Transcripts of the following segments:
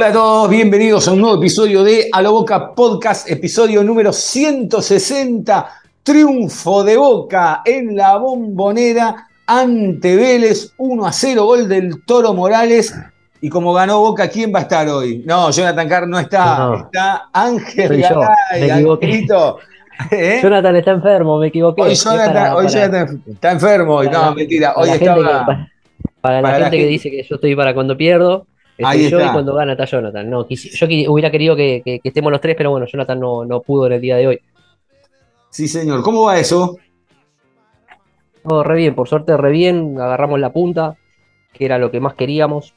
Hola a todos, bienvenidos a un nuevo episodio de A la Boca Podcast, episodio número 160, triunfo de Boca en la bombonera ante Vélez, 1 a 0, gol del Toro Morales. Y como ganó Boca, ¿quién va a estar hoy? No, Jonathan Carr no está, No. está Ángel Garay. Angelito. ¿Eh? Jonathan está enfermo, me equivoqué. Hoy Jonathan, para- hoy para- Jonathan está enfermo, hoy. no, mentira, hoy estaba... que- para, para la gente que dice que yo estoy para cuando pierdo, Ahí yo está. y cuando gana está Jonathan. No, yo qui- hubiera querido que, que- que estemos los tres, pero bueno, Jonathan no, no pudo en el día de hoy. Sí, señor. ¿Cómo va eso? Todo re bien, por suerte re bien, agarramos la punta, que era lo que más queríamos.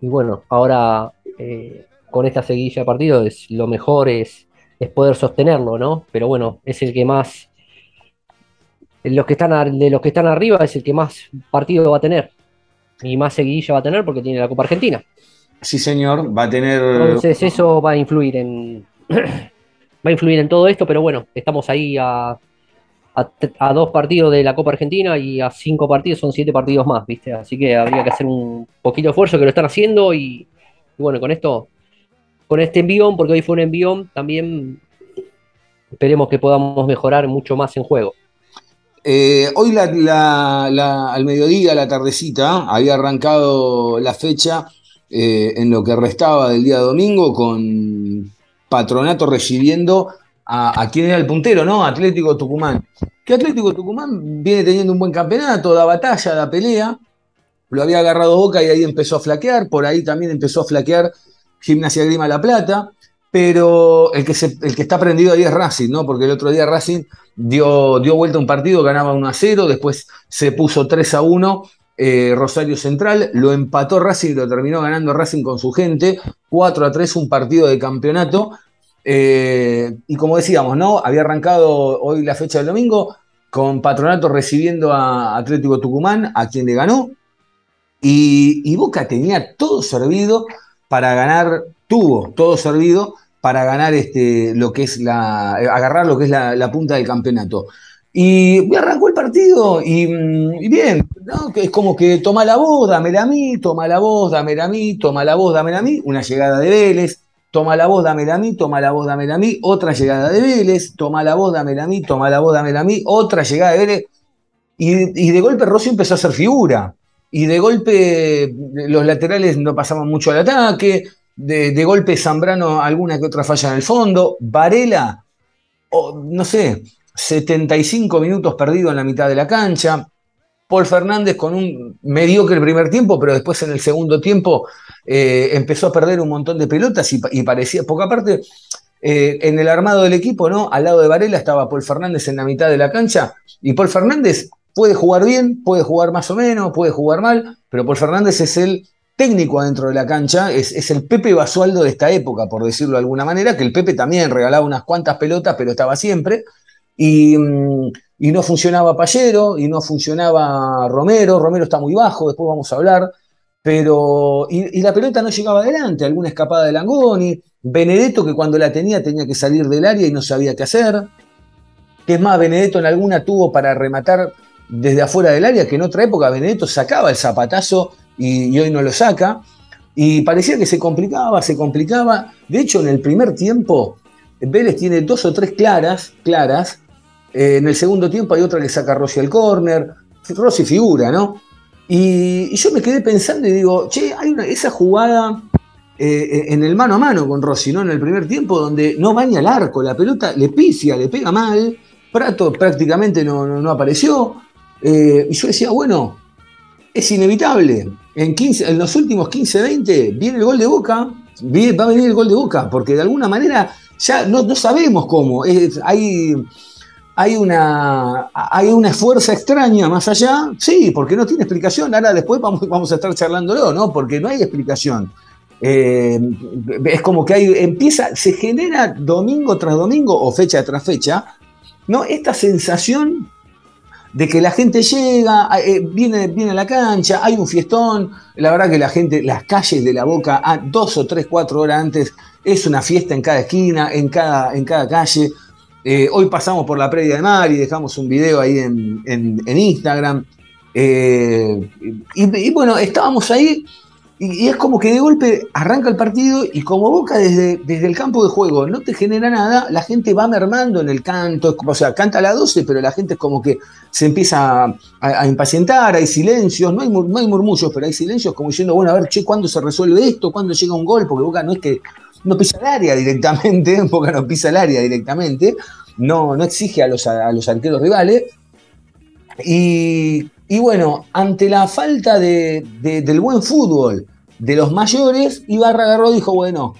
Y bueno, ahora eh, con esta seguilla de partidos lo mejor es, es poder sostenerlo, ¿no? Pero bueno, es el que más, los que están, de los que están arriba es el que más partido va a tener. Y más seguidilla va a tener porque tiene la Copa Argentina. Sí, señor. Va a tener... Entonces eso va a influir en va a influir en todo esto, pero bueno, estamos ahí a, a, dos partidos de la Copa Argentina y a cinco partidos son siete partidos más, ¿viste? Así que habría que hacer un poquito de esfuerzo que lo están haciendo y, y bueno, con esto, con este envión, porque hoy fue un envión, también esperemos que podamos mejorar mucho más en juego. Eh, hoy al mediodía, la tardecita, había arrancado la fecha eh, en lo que restaba del día domingo con Patronato recibiendo a, a quien era el puntero, ¿no? Atlético Tucumán. Que Atlético Tucumán viene teniendo un buen campeonato, da batalla, da pelea. Lo había agarrado Boca y ahí empezó a flaquear. Por ahí también empezó a flaquear Gimnasia Grima La Plata. Pero el que, el que está prendido ahí es Racing, ¿no? Porque el otro día Racing dio, dio vuelta un partido, ganaba 1 a 0, después se puso 3 a 1, eh, Rosario Central, lo empató Racing y lo terminó ganando Racing con su gente, 4 a 3, un partido de campeonato. Eh, y como decíamos, ¿no? Había arrancado hoy la fecha del domingo con Patronato recibiendo a Atlético Tucumán, a quien le ganó. Y, y Boca tenía todo servido para ganar, tuvo todo servido para ganar este, lo que es la, agarrar lo que es la, punta del campeonato. Y arrancó el partido y, mm, bien, ¿no? Es como que toma la voz, dámela a mí, toma la voz, dámela a mí, toma la voz, dámela a mí, una llegada de Vélez, toma la voz, dámela a mí, toma la voz, dámela a mí, otra llegada de Vélez, toma la voz, dámela a mí, toma la voz, dámela a mí, otra llegada de Vélez. Y, y de golpe Rossi empezó a hacer figura. Y de golpe los laterales no pasaban mucho al ataque. De, golpe Zambrano alguna que otra falla en el fondo. Varela, no sé, 75 minutos perdido en la mitad de la cancha. Paul Fernández con un mediocre primer tiempo, pero después en el segundo tiempo eh, empezó a perder un montón de pelotas y parecía, porque aparte eh, en el armado del equipo, ¿no? Al lado de Varela estaba Paul Fernández en la mitad de la cancha y Paul Fernández puede jugar bien, puede jugar más o menos, puede jugar mal, pero Paul Fernández es el técnico adentro de la cancha, es, el Pepe Basualdo de esta época, por decirlo de alguna manera, que el Pepe también regalaba unas cuantas pelotas, pero estaba siempre. Y, mm, no funcionaba Pallero, y no funcionaba Romero, Romero está muy bajo, después vamos a hablar, pero y, y la pelota no llegaba adelante, alguna escapada de Langoni, Benedetto que cuando la tenía tenía que salir del área y no sabía qué hacer, que es más, Benedetto en alguna tuvo para rematar desde afuera del área, que en otra época Benedetto sacaba el zapatazo y, hoy no lo saca, y parecía que se complicaba, se complicaba, de hecho en el primer tiempo Vélez tiene dos o tres claras, claras, eh, en el segundo tiempo hay otra que saca Rossi al córner, Rossi figura, ¿no? Y, yo me quedé pensando y digo, che, hay una, esa jugada eh, en el mano a mano con Rossi, ¿no? En el primer tiempo, donde no baña el arco, la pelota le picia, le pega mal, Prato prácticamente no, no, apareció. eh, y yo decía, bueno, es inevitable. En, 15, en los últimos 15, 20 viene el gol de Boca, va a venir el gol de Boca, porque de alguna manera ya no, sabemos cómo. Hay una, hay una fuerza extraña más allá, sí, porque no tiene explicación. Ahora después vamos, vamos a estar charlándolo, ¿no? Porque no hay explicación. Eh, es como que hay, empieza, se genera domingo tras domingo o fecha tras fecha, ¿no? Esta sensación de que la gente llega, eh, viene, viene a la cancha, hay un fiestón, la verdad que la gente, las calles de la boca, a dos o tres, cuatro horas antes, es una fiesta en cada esquina, en cada, en cada calle. Eh, hoy pasamos por la previa de mar y dejamos un video ahí en, en, Instagram. y, y, bueno, estábamos ahí y, es como que de golpe arranca el partido y como Boca desde, desde el campo de juego no te genera nada, la gente va mermando en el canto, o sea, canta a la 12, pero la gente es como que se empieza a, impacientar, hay silencios, no hay, no hay murmullos, pero hay silencios como diciendo, bueno, a ver, che, ¿cuándo se resuelve esto? ¿Cuándo llega un gol? Porque Boca no es que no pisa el área directamente, Boca no pisa el área directamente, no, no exige a los, a los arqueros rivales. Y y bueno, ante la falta de, del buen fútbol de los mayores, Ibarra agarró y dijo, bueno,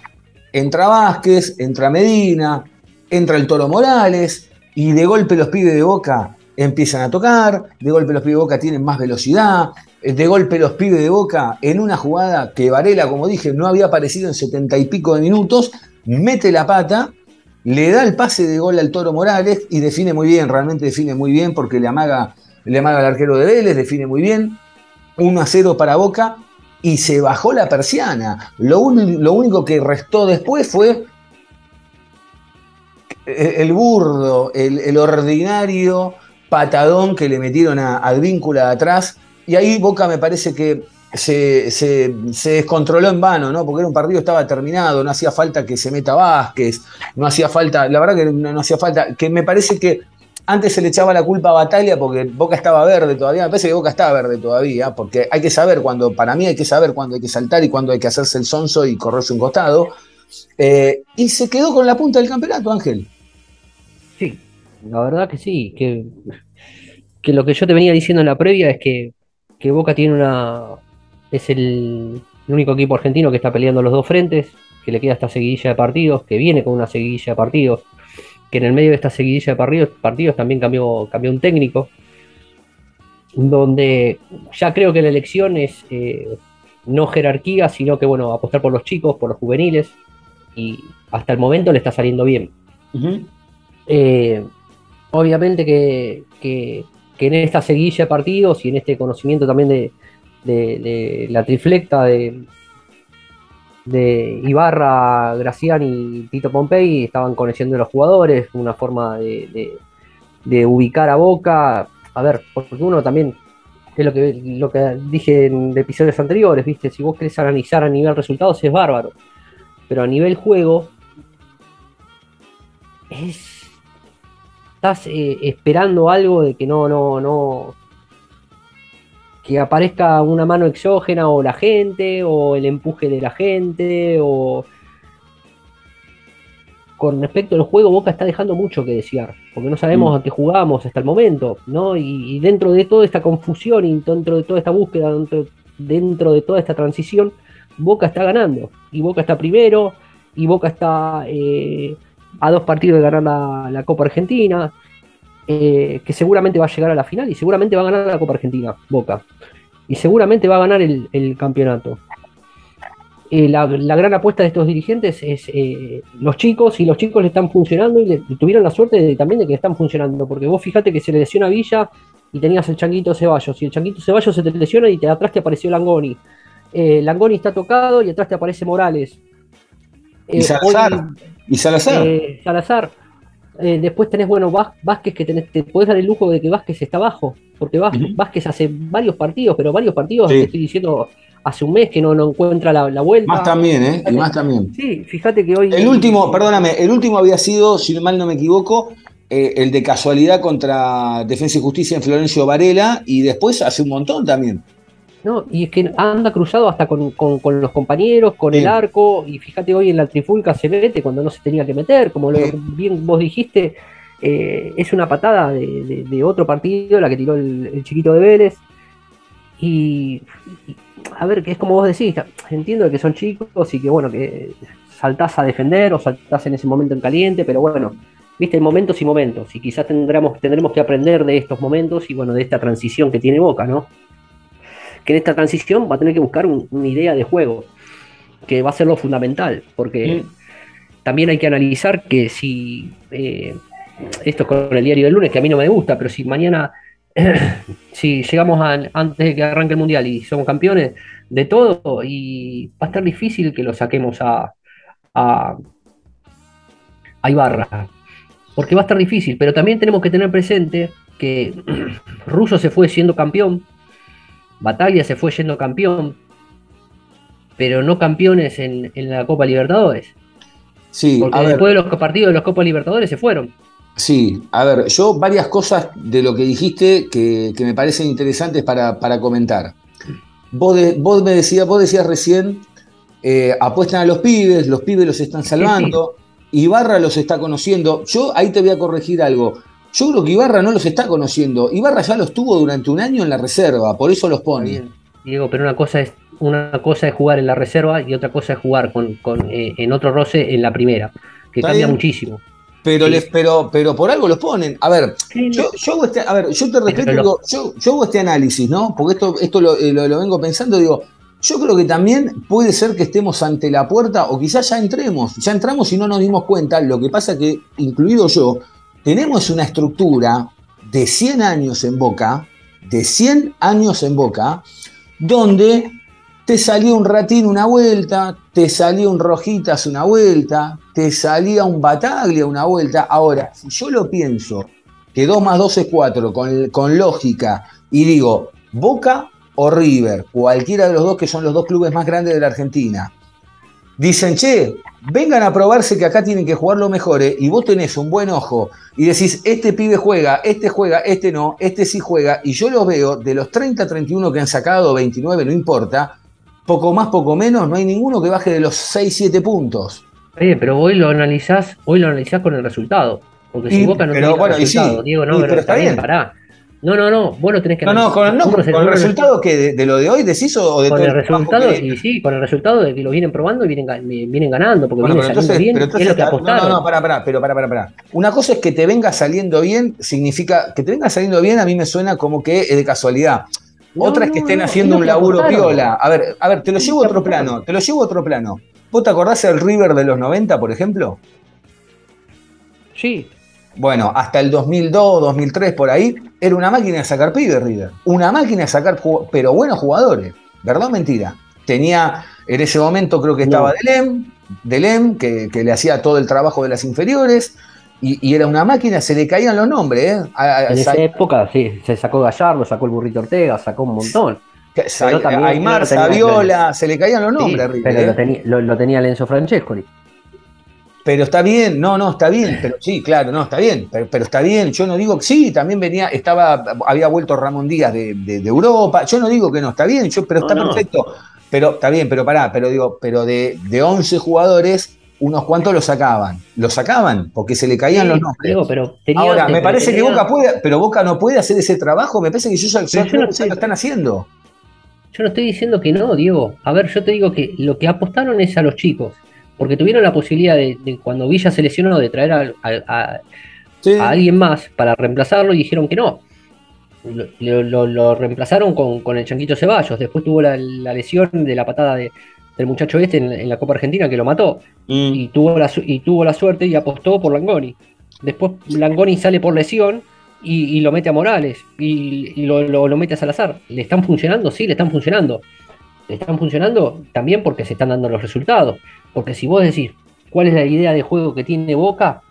entra Vázquez, entra Medina, entra el Toro Morales, y de golpe los pibes de Boca empiezan a tocar, de golpe los pibes de Boca tienen más velocidad, de golpe los pibes de Boca en una jugada que Varela, como dije, no había aparecido en setenta y pico de minutos, mete la pata, le da el pase de gol al Toro Morales y define muy bien, realmente define muy bien porque le amaga le manda al arquero de Vélez, define muy bien. 1 a 0 para Boca y se bajó la persiana. Lo, lo único que restó después fue el, burdo, el, ordinario patadón que le metieron al vínculo de atrás. Y ahí Boca me parece que se, descontroló en vano, ¿no? Porque era un partido estaba terminado, no hacía falta que se meta Vázquez, no hacía falta, la verdad que no hacía falta, que me parece que antes se le echaba la culpa a Batalla porque Boca estaba verde todavía. Me parece que Boca estaba verde todavía, porque hay que saber cuando, para mí hay que saber cuándo hay que saltar y cuándo hay que hacerse el sonso y correrse un costado. Eh, y se quedó con la punta del campeonato, Ángel. Sí, la verdad que sí. Que, lo que yo te venía diciendo en la previa es que, que Boca tiene una. Es el, el único equipo argentino que está peleando los dos frentes, que le queda esta seguidilla de partidos, que viene con una seguidilla de partidos que en el medio de esta seguidilla de partidos, también cambió, cambió un técnico, donde ya creo que la elección es eh, no jerarquía, sino que bueno, apostar por los chicos, por los juveniles, y hasta el momento le está saliendo bien. Eh, obviamente que, en esta seguidilla de partidos y en este conocimiento también de, de la triflecta de, de Ibarra, Graciani y Tito Pompey estaban conociendo los jugadores, una forma de, ubicar a Boca. A ver, porque uno también, es lo que, lo que dije en episodios anteriores, ¿viste? Si vos querés analizar a nivel resultados es bárbaro, pero a nivel juego es, estás eh, esperando algo de que no, no, no, que aparezca una mano exógena o la gente o el empuje de la gente o con respecto al juego Boca está dejando mucho que desear porque no sabemos mm. a qué jugamos hasta el momento no y, dentro de toda esta confusión y dentro de toda esta búsqueda dentro, de toda esta transición Boca está ganando y Boca está primero y Boca está eh, a dos partidos de ganar la Copa Argentina eh, que seguramente va a llegar a la final y seguramente va a ganar la Copa Argentina, Boca. Y seguramente va a ganar el, campeonato. Eh, la, gran apuesta de estos dirigentes es eh, los chicos, y los chicos le están funcionando y le, tuvieron la suerte también de que están funcionando, porque vos fíjate que se le lesiona Villa y tenías el Changuito Ceballos, y el Changuito Ceballos se te lesiona y te, atrás te apareció Langoni. Langoni está tocado y atrás te aparece Morales. y Salazar. y Salazar. Salazar. Eh, después tenés, bueno, Vázquez, que tenés, te podés dar el lujo de que Vázquez está abajo, porque Vázquez hace varios partidos, pero varios partidos, te estoy diciendo, hace un mes que no, no encuentra la, vuelta. Más también, ¿eh? Y más también. Sí, fíjate que hoy... El último, perdóname, el último había sido, si mal no me equivoco, eh, el de casualidad contra Defensa y Justicia en Florencio Varela, y después hace un montón también. ¿No? Y es que anda cruzado hasta con, los compañeros, con el arco, y fíjate hoy en la trifulca se mete cuando no se tenía que meter, como lo bien vos dijiste, eh, es una patada de, otro partido, la que tiró el, chiquito de Vélez. Y, a ver, que es como vos decís, entiendo que son chicos y que bueno, que saltás a defender o saltás en ese momento en caliente, pero bueno, viste, hay momentos y momentos, y quizás tendremos, tendremos que aprender de estos momentos y bueno, de esta transición que tiene Boca, ¿no? Que en esta transición va a tener que buscar un- una idea de juego, que va a ser lo fundamental, porque también hay que analizar que si eh, esto es con el diario del lunes, que a mí no me gusta, pero si mañana, si llegamos a- antes de que arranque el mundial y somos campeones de todo, y va a estar difícil que lo saquemos a, a, a Ibarra, porque va a estar difícil, pero también tenemos que tener presente que Russo se fue siendo campeón, Bataglia se fue yendo campeón, pero no campeones en, en la Copa Libertadores. Sí, Porque a ver, después de los partidos de los Copa Libertadores se fueron. sí, a ver, yo varias cosas de lo que dijiste que, que me parecen interesantes para, para comentar. Vos, de- vos me decías, vos decías recién, eh, apuestan a los pibes, los pibes los están salvando, Ibarra los está conociendo. Yo ahí te voy a corregir algo. Yo creo que Ibarra no los está conociendo. Ibarra ya los tuvo durante un año en la reserva, por eso los pone. Diego, pero una cosa es una cosa es jugar en la reserva y otra cosa es jugar con, con, eh, en otro roce en la primera, que Está cambia bien. muchísimo. Pero, Sí. les, pero, pero por algo los ponen. A ver, yo, yo hago este, a ver, yo te respeto, digo, yo hago este análisis, ¿no? Porque esto, esto lo, eh, lo- lo vengo pensando, digo, yo creo que también puede ser que estemos ante la puerta, o quizás ya entremos, ya entramos y no nos dimos cuenta. Lo que pasa que, incluido yo, tenemos una estructura de 100 años en boca, de 100 años en boca, donde te salió un ratín una vuelta, te salió un rojitas una vuelta, te salía un bataglia una vuelta. Ahora, si yo lo pienso, que 2 más 2 es 4, con, con lógica, y digo, Boca o River, cualquiera de los dos que son los dos clubes más grandes de la Argentina, dicen, che, vengan a probarse que acá tienen que jugar los mejores y vos tenés un buen ojo y decís, este pibe juega, este juega, este no, este sí juega, y yo los veo, de los 30, 31 que han sacado, 29, no importa, poco más, poco menos, no hay ninguno que baje de los 6, 7 puntos. Pero hoy lo analizás, hoy lo analizás con el resultado. Porque si Y- Boca no pero tiene bueno, resultado, sí, Diego, no, y- pero, pero está está bien, bien. pará. No, no, no, vos lo tenés que No, no, con, no, con, el resultado que de, de lo de hoy decís o de Con todo el el resultado, que- y sí, con el resultado de que lo vienen probando y vienen, ga- vienen ganando, porque Bueno, vienen pero saliendo entonces, bien, pero es entonces lo que no, apostaron. no, no, pará, pará, pero pará, pará, pará. Una cosa es que te venga saliendo bien, significa que te venga saliendo bien, a mí me suena como que es de casualidad. No, Otra es que estén haciendo es un laburo apostaron. piola. A ver, a ver, te lo Es llevo a otro plano, te lo llevo a otro plano. ¿Vos te acordás del River de los 90, por ejemplo? Sí, Bueno, hasta el 2002, 2003, por ahí, era una máquina de sacar pibes River. Una máquina de sacar, pero buenos jugadores. ¿Verdad o mentira? Tenía, en ese momento creo que estaba No. Delem, Delem, que, que le hacía todo el trabajo de las inferiores, y, y era una máquina, se le caían los nombres. ¿eh? A- en Sa- esa época sí, se sacó Gallardo, sacó el burrito Ortega, sacó un montón. Sa- Aymar, tenía- Saviola, se le caían los Sí, nombres River. pero ¿eh? lo tenía, lo, lo tenía Lenzo Francescoli. Pero está bien, no, no, está bien, pero sí, claro, no, está bien, pero, pero está bien, yo no digo que sí, también venía, estaba, había vuelto Ramón Díaz de, de- de Europa, yo no digo que no, está bien, yo, pero está no. perfecto, pero está bien, pero pará, pero digo, pero de, de 11 jugadores, unos cuantos lo sacaban, lo sacaban, porque se le caían Sí, los nombres. Pero tenía- Ahora, me parece que Boca puede, pero Boca no puede hacer ese trabajo, me parece que yo no estoy- lo están haciendo. Yo no estoy diciendo que no, Diego. A ver, yo te digo que lo que apostaron es a los chicos. Porque tuvieron la posibilidad de, de cuando Villa se lesionó, de traer a, a- a- Sí. a alguien más para reemplazarlo y dijeron que no. Lo, lo- lo- lo reemplazaron con, con el Chanquito Ceballos. Después tuvo la, la lesión de la patada de- del muchacho este en, en la Copa Argentina que lo mató. Mm. Y tuvo, la, y tuvo la suerte y apostó por Langoni. Después Langoni sale por lesión y, y lo mete a Morales y, y lo, lo- lo mete a Salazar. ¿Le están funcionando? Sí, le están funcionando. Están funcionando también porque se están dando los resultados. Porque si vos decís cuál es la idea de juego que tiene Boca,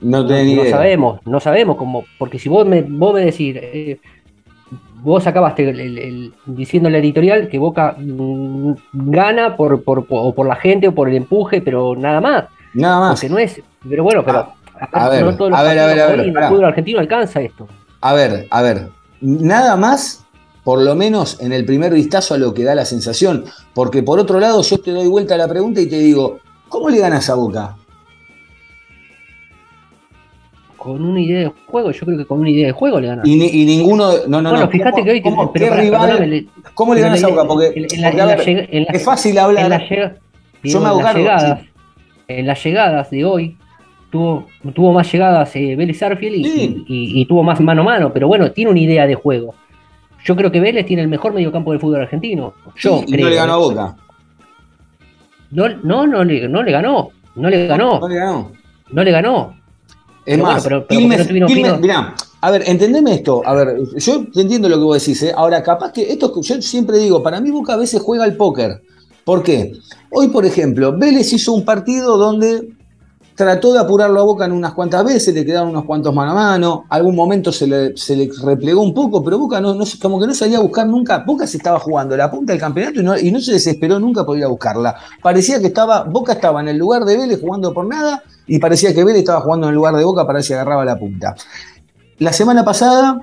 No no, no sabemos, no sabemos cómo. Porque si vos me, vos me decís, eh, vos acabaste el- el- el- diciendo en la editorial que Boca mm, gana por, por, por- o por la gente o por el empuje, pero nada más. Nada más. Porque no es. Pero bueno, pero. a ver, no todos los a ver, a a el fútbol argentino alcanza esto. A ver, a ver, nada más, por lo menos en el primer vistazo a lo que da la sensación, porque por otro lado yo te doy vuelta a la pregunta y te digo, ¿cómo le ganas a Boca? Con una idea de juego, yo creo que con una idea de juego le ganan. Y, ni- y ninguno, no, no, bueno, no, fíjate ¿cómo- que hoy. cómo- pero ¿qué pará, rival- perdóname, ¿Cómo le ganas a Boca? Porque, en- en la- porque, a en la ver, llega- en la- es fácil en hablar. Yo me en hago las cargo, llegadas, en las llegadas de hoy, tuvo, tuvo más llegadas eh, Vélez Arfield y, Sí. y- y tuvo más mano a mano, pero bueno, tiene una idea de juego. Yo creo que Vélez tiene el mejor mediocampo del fútbol argentino. Yo y creo. no le ganó a ¿eh? Boca. No, no, no le, no le ganó. No le ganó. No le ganó. No le ganó. Es Pero más, bueno, pero- mirá, a ver, entendeme esto. A ver, yo entiendo lo que vos decís. ¿eh? Ahora, capaz que esto, yo siempre digo, para mí Boca a veces juega al póker. ¿Por qué? Hoy, por ejemplo, Vélez hizo un partido donde trató de apurarlo a Boca en unas cuantas veces, le quedaron unos cuantos mano a mano, algún momento se le, se le replegó un poco, pero Boca no, no- como que no salía a buscar nunca, Boca se estaba jugando la punta del campeonato y no, y no se desesperó nunca por ir a buscarla. Parecía que estaba, Boca estaba en el lugar de Vélez jugando por nada y parecía que Vélez estaba jugando en el lugar de Boca para ver si agarraba la punta. La semana pasada,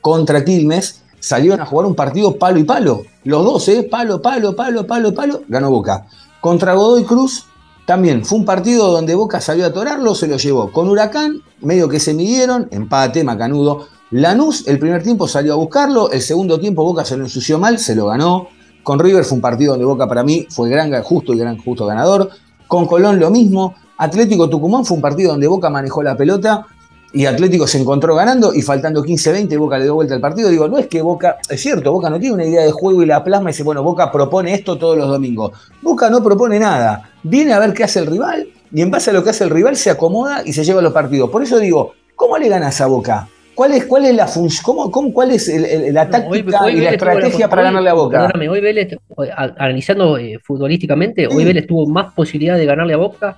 contra Quilmes, salieron a jugar un partido palo y palo. Los dos, ¿eh? Palo, palo, palo, palo, palo, ganó Boca. Contra Godoy Cruz, también fue un partido donde Boca salió a atorarlo, se lo llevó. Con Huracán, medio que se midieron, empate, macanudo. Lanús, el primer tiempo salió a buscarlo, el segundo tiempo Boca se lo ensució mal, se lo ganó. Con River fue un partido donde Boca para mí fue gran, justo y gran justo ganador. Con Colón lo mismo. Atlético Tucumán fue un partido donde Boca manejó la pelota y Atlético se encontró ganando y faltando 15-20 Boca le dio vuelta al partido. Digo, no es que Boca, es cierto, Boca no tiene una idea de juego y la plasma y dice, bueno, Boca propone esto todos los domingos. Boca no propone nada, viene a ver qué hace el rival y en base a lo que hace el rival se acomoda y se lleva los partidos. Por eso digo, ¿cómo le ganas a Boca? ¿Cuál es, cuál es la función? ¿Cómo, cómo, ¿Cuál es el- el- la No, táctica hoy- y la estrategia la- para ganarle a Boca? Perdóname, hoy Vélez, analizando eh, futbolísticamente, Sí. hoy Vélez tuvo más posibilidad de ganarle a Boca,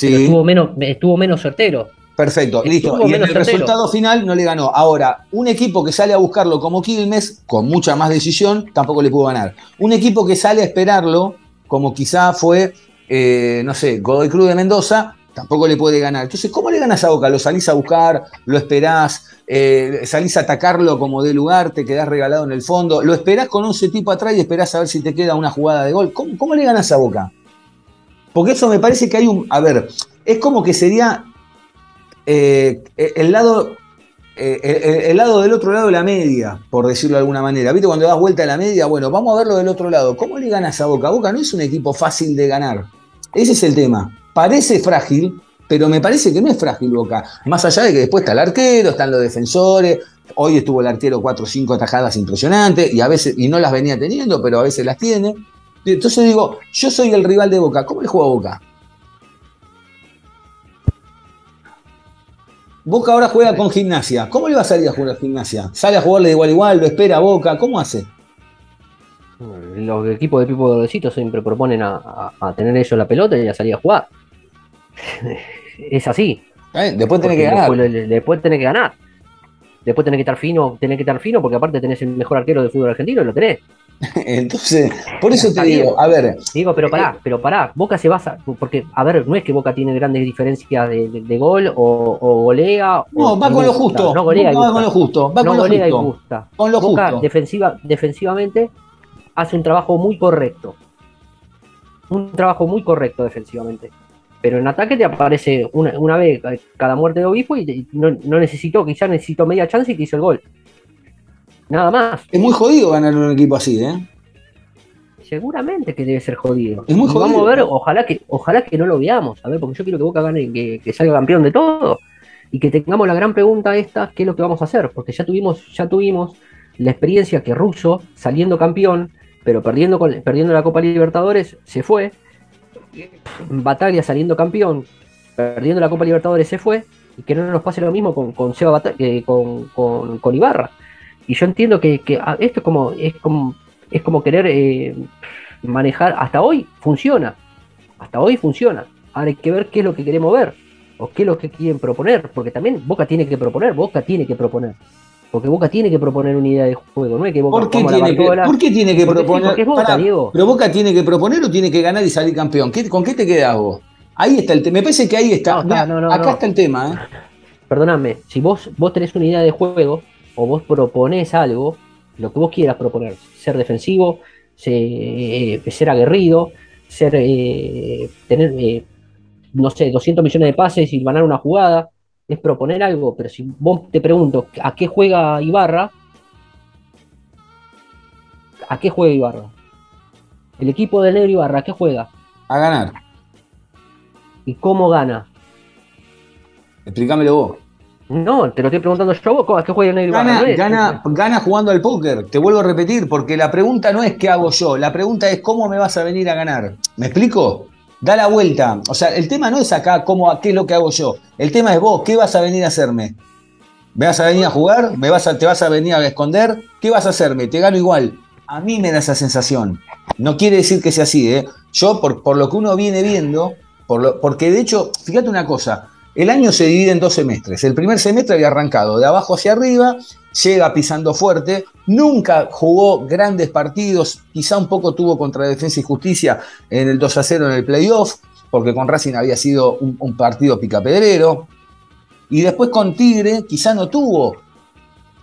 pero Sí. estuvo menos, estuvo menos certero. Perfecto, listo. Y en el resultado final no le ganó. Ahora, un equipo que sale a buscarlo como Quilmes, con mucha más decisión, tampoco le pudo ganar. Un equipo que sale a esperarlo, como quizá fue, eh, no sé, Godoy Cruz de Mendoza, tampoco le puede ganar. Entonces, ¿cómo le ganas a Boca? ¿Lo salís a buscar? ¿Lo esperás? eh, ¿Salís a atacarlo como de lugar? ¿Te quedás regalado en el fondo? ¿Lo esperás con 11 tipos atrás y esperás a ver si te queda una jugada de gol? ¿Cómo, cómo le ganas a Boca? Porque eso me parece que hay un... A ver, es como que sería eh, el lado eh, el, lado del otro lado de la media, por decirlo de alguna manera. ¿Viste? Cuando das vuelta a la media, bueno, vamos a verlo del otro lado. ¿Cómo le ganas a Boca? Boca no es un equipo fácil de ganar. Ese es el tema. Parece frágil, pero me parece que no es frágil Boca. Más allá de que después está el arquero, están los defensores. Hoy estuvo el arquero 4 o 5 atajadas impresionantes y a veces, y no las venía teniendo, pero a veces las tiene. Entonces digo, yo soy el rival de Boca. ¿Cómo le juega Boca? Boca ahora juega con gimnasia. ¿Cómo le va a salir a jugar a gimnasia? ¿Sale a jugarle de igual a igual? ¿Lo espera a Boca? ¿Cómo hace? Los equipos de Pipo Gordecito siempre proponen a, a- a tener ellos la pelota y a salir a jugar. es así. ¿Eh? Después tiene que ganar. Después, después tenés que ganar. Después tenés que estar fino, tenés que estar fino, porque aparte tenés el mejor arquero del fútbol argentino y lo tenés. Entonces, por eso te digo, a ver, Digo, pero pará, pero pará, Boca se basa, porque, a ver, no es que Boca tiene grandes diferencias de, de- de gol o, o golea. no, o- va y con lo gusta. justo. No golea y va con lo justo. Va no con lo golea y justo. gusta. Con lo Boca justo. defensiva, defensivamente hace un trabajo muy correcto. Un trabajo muy correcto defensivamente. Pero en ataque te aparece una, una vez cada muerte de obispo y, y no, no necesitó, quizás necesitó media chance y te hizo el gol. Nada más. Es muy jodido ganar un equipo así, ¿eh? Seguramente que debe ser jodido. Es muy Y Vamos jodido. a ver, ojalá que, ojalá que no lo veamos, a ver, porque yo quiero que Boca gane, que, que salga campeón de todo. Y que tengamos la gran pregunta esta, ¿qué es lo que vamos a hacer? Porque ya tuvimos, ya tuvimos la experiencia que Russo, saliendo campeón, pero perdiendo, con, perdiendo la Copa Libertadores, se fue. Bataglia saliendo campeón, perdiendo la Copa Libertadores, se fue. Y que no nos pase lo mismo con, con Seba eh, con- con Ibarra. Y yo entiendo que, que, ah, esto es como, es como, es como querer eh, manejar. Hasta hoy funciona. Hasta hoy funciona. Ahora hay que ver qué es lo que queremos ver. O qué es lo que quieren proponer. Porque también Boca tiene que proponer. Boca tiene que proponer. Porque Boca tiene que proponer una idea de juego. No es que Boca ¿Por qué, tiene que, por qué tiene que Porque sí, proponer? es Boca, Pará, Diego. ¿Pero Boca tiene que proponer o tiene que ganar y salir campeón? ¿Qué- ¿Con qué te quedas vos? Ahí está el tema. Me parece que ahí está. No, está, Mirá, no, no, acá está el tema, ¿eh? Perdóname, si vos, vos tenés una idea de juego o vos proponés algo, lo que vos quieras proponer, ser defensivo, ser, eh, ser aguerrido, ser eh, tener, eh, no sé, 200 millones de pases y ganar una jugada, es proponer algo, pero si vos te pregunto a qué juega Ibarra, ¿a qué juega Ibarra? El equipo del Negro Ibarra, ¿a qué juega? A ganar. ¿Y cómo gana? Explícamelo vos. No, te lo estoy preguntando yo, ¿cómo- ¿a qué juega el negro? Gana, gana, gana jugando al póker, te vuelvo a repetir, porque la pregunta no es qué hago yo, la pregunta es cómo me vas a venir a ganar. ¿Me explico? Da la vuelta. O sea, el tema no es acá cómo, qué es lo que hago yo. El tema es vos, ¿qué vas a venir a hacerme? ¿Me vas a venir a jugar? ¿Me vas a, ¿Te vas a venir a esconder? ¿Qué vas a hacerme? Te gano igual. A mí me da esa sensación. No quiere decir que sea así, ¿eh? Yo, por, por lo que uno viene viendo, por lo- porque de hecho, fíjate una cosa, el año se divide en dos semestres. El primer semestre había arrancado de abajo hacia arriba, llega pisando fuerte, nunca jugó grandes partidos, quizá un poco tuvo contra Defensa y Justicia en el 2 a 0 en el playoff, porque con Racing había sido un, partido picapedrero. Y después con Tigre quizá no tuvo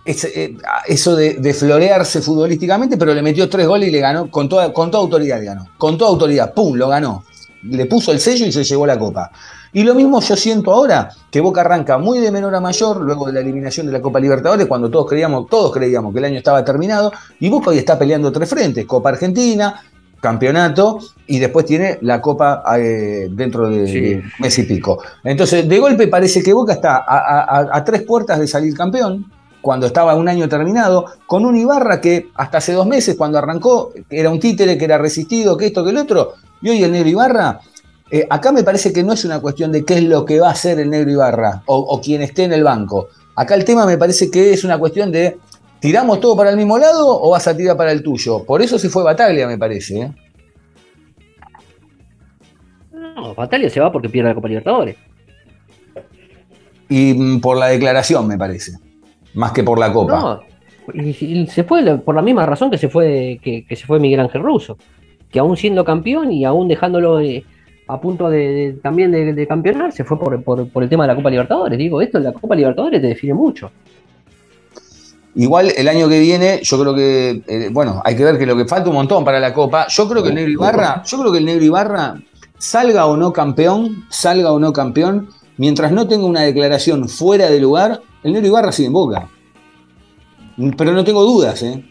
eh, eso de, florearse futbolísticamente, pero le metió tres goles y le ganó, con toda, autoridad ganó. Con toda autoridad, ¡pum! Lo ganó. Le puso el sello y se llevó la copa. Y lo mismo yo siento ahora, que Boca arranca muy de menor a mayor, luego de la eliminación de la Copa Libertadores, cuando todos creíamos, todos creíamos que el año estaba terminado, y Boca hoy está peleando tres frentes, Copa Argentina, campeonato, y después tiene la Copa eh, dentro de, Sí. de mes y pico. Entonces, de golpe parece que Boca está a, a- a- a tres puertas de salir campeón, cuando estaba un año terminado, con un Ibarra que hasta hace dos meses, cuando arrancó, era un títere, que era resistido, que esto, que el otro, y hoy el negro Ibarra, eh, acá me parece que no es una cuestión de qué es lo que va a hacer el negro Ibarra o, o quien esté en el banco. Acá el tema me parece que es una cuestión de, ¿tiramos todo para el mismo lado o vas a tirar para el tuyo? Por eso se fue Bataglia, me parece. ¿eh? No, Batalla se va porque pierde la Copa Libertadores. Y mm, por la declaración, me parece. Más que por la copa. No, y, y se fue por la misma razón que se fue que, que se fue Miguel Ángel Russo, que aún siendo campeón y aún dejándolo eh, a punto de, de- también de, de campeonar, se fue por, por- por el tema de la Copa Libertadores. Digo, esto en la Copa Libertadores te define mucho. Igual el año que viene, yo creo que, eh, bueno, hay que ver que lo que falta un montón para la Copa. Yo creo que el Negro Ibarra, yo creo que el Negro Ibarra, salga o no campeón, salga o no campeón, mientras no tenga una declaración fuera de lugar, el Negro Ibarra sigue en boca. Pero no tengo dudas, ¿eh?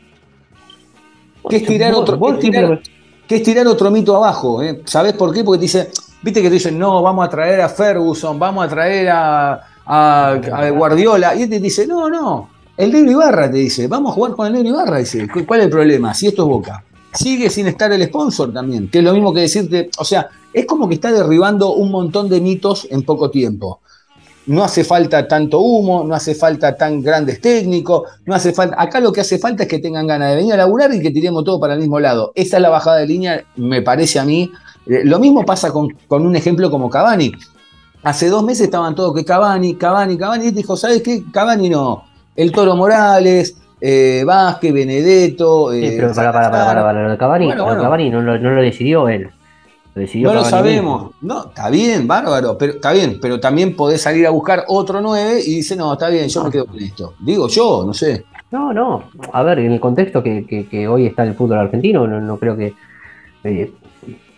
Que es tirar otro, es tirar- que es tirar otro mito abajo, ¿eh? ¿Sabés por qué? Porque te dice, viste que te dicen, no, vamos a traer a Ferguson, vamos a traer a, a- Guardiola, y él te dice, no, no, el Negro Ibarra te dice, vamos a jugar con el Negro Ibarra, dice, "¿Cu- ¿cuál es el problema? Si esto es Boca. Sigue sin estar el sponsor también, que es lo mismo que decirte, o sea, es como que está derribando un montón de mitos en poco tiempo. No hace falta tanto humo, no hace falta tan grandes técnicos, no hace falta. Acá lo que hace falta es que tengan ganas de venir a laburar y que tiremos todo para el mismo lado. Esa es la bajada de línea, me parece a mí. Eh, lo mismo pasa con, con un ejemplo como Cavani. Hace dos meses estaban todos que Cavani, Cavani, Cavani, y él dijo, ¿sabes qué? Cavani no. El Toro Morales, eh, Vázquez, Benedetto. Sí, eh, pero para, para, para, para, para, lo de Cavani, Bueno. Cavani no, no lo decidió él. Decidió No lo sabemos. No, está bien, bárbaro, pero está bien, pero también podés salir a buscar otro 9 y dice, no, está bien, yo me quedo con esto. Digo yo, no sé. No, no. A ver, en el contexto que, que- que hoy está el fútbol argentino, no, no creo que eh,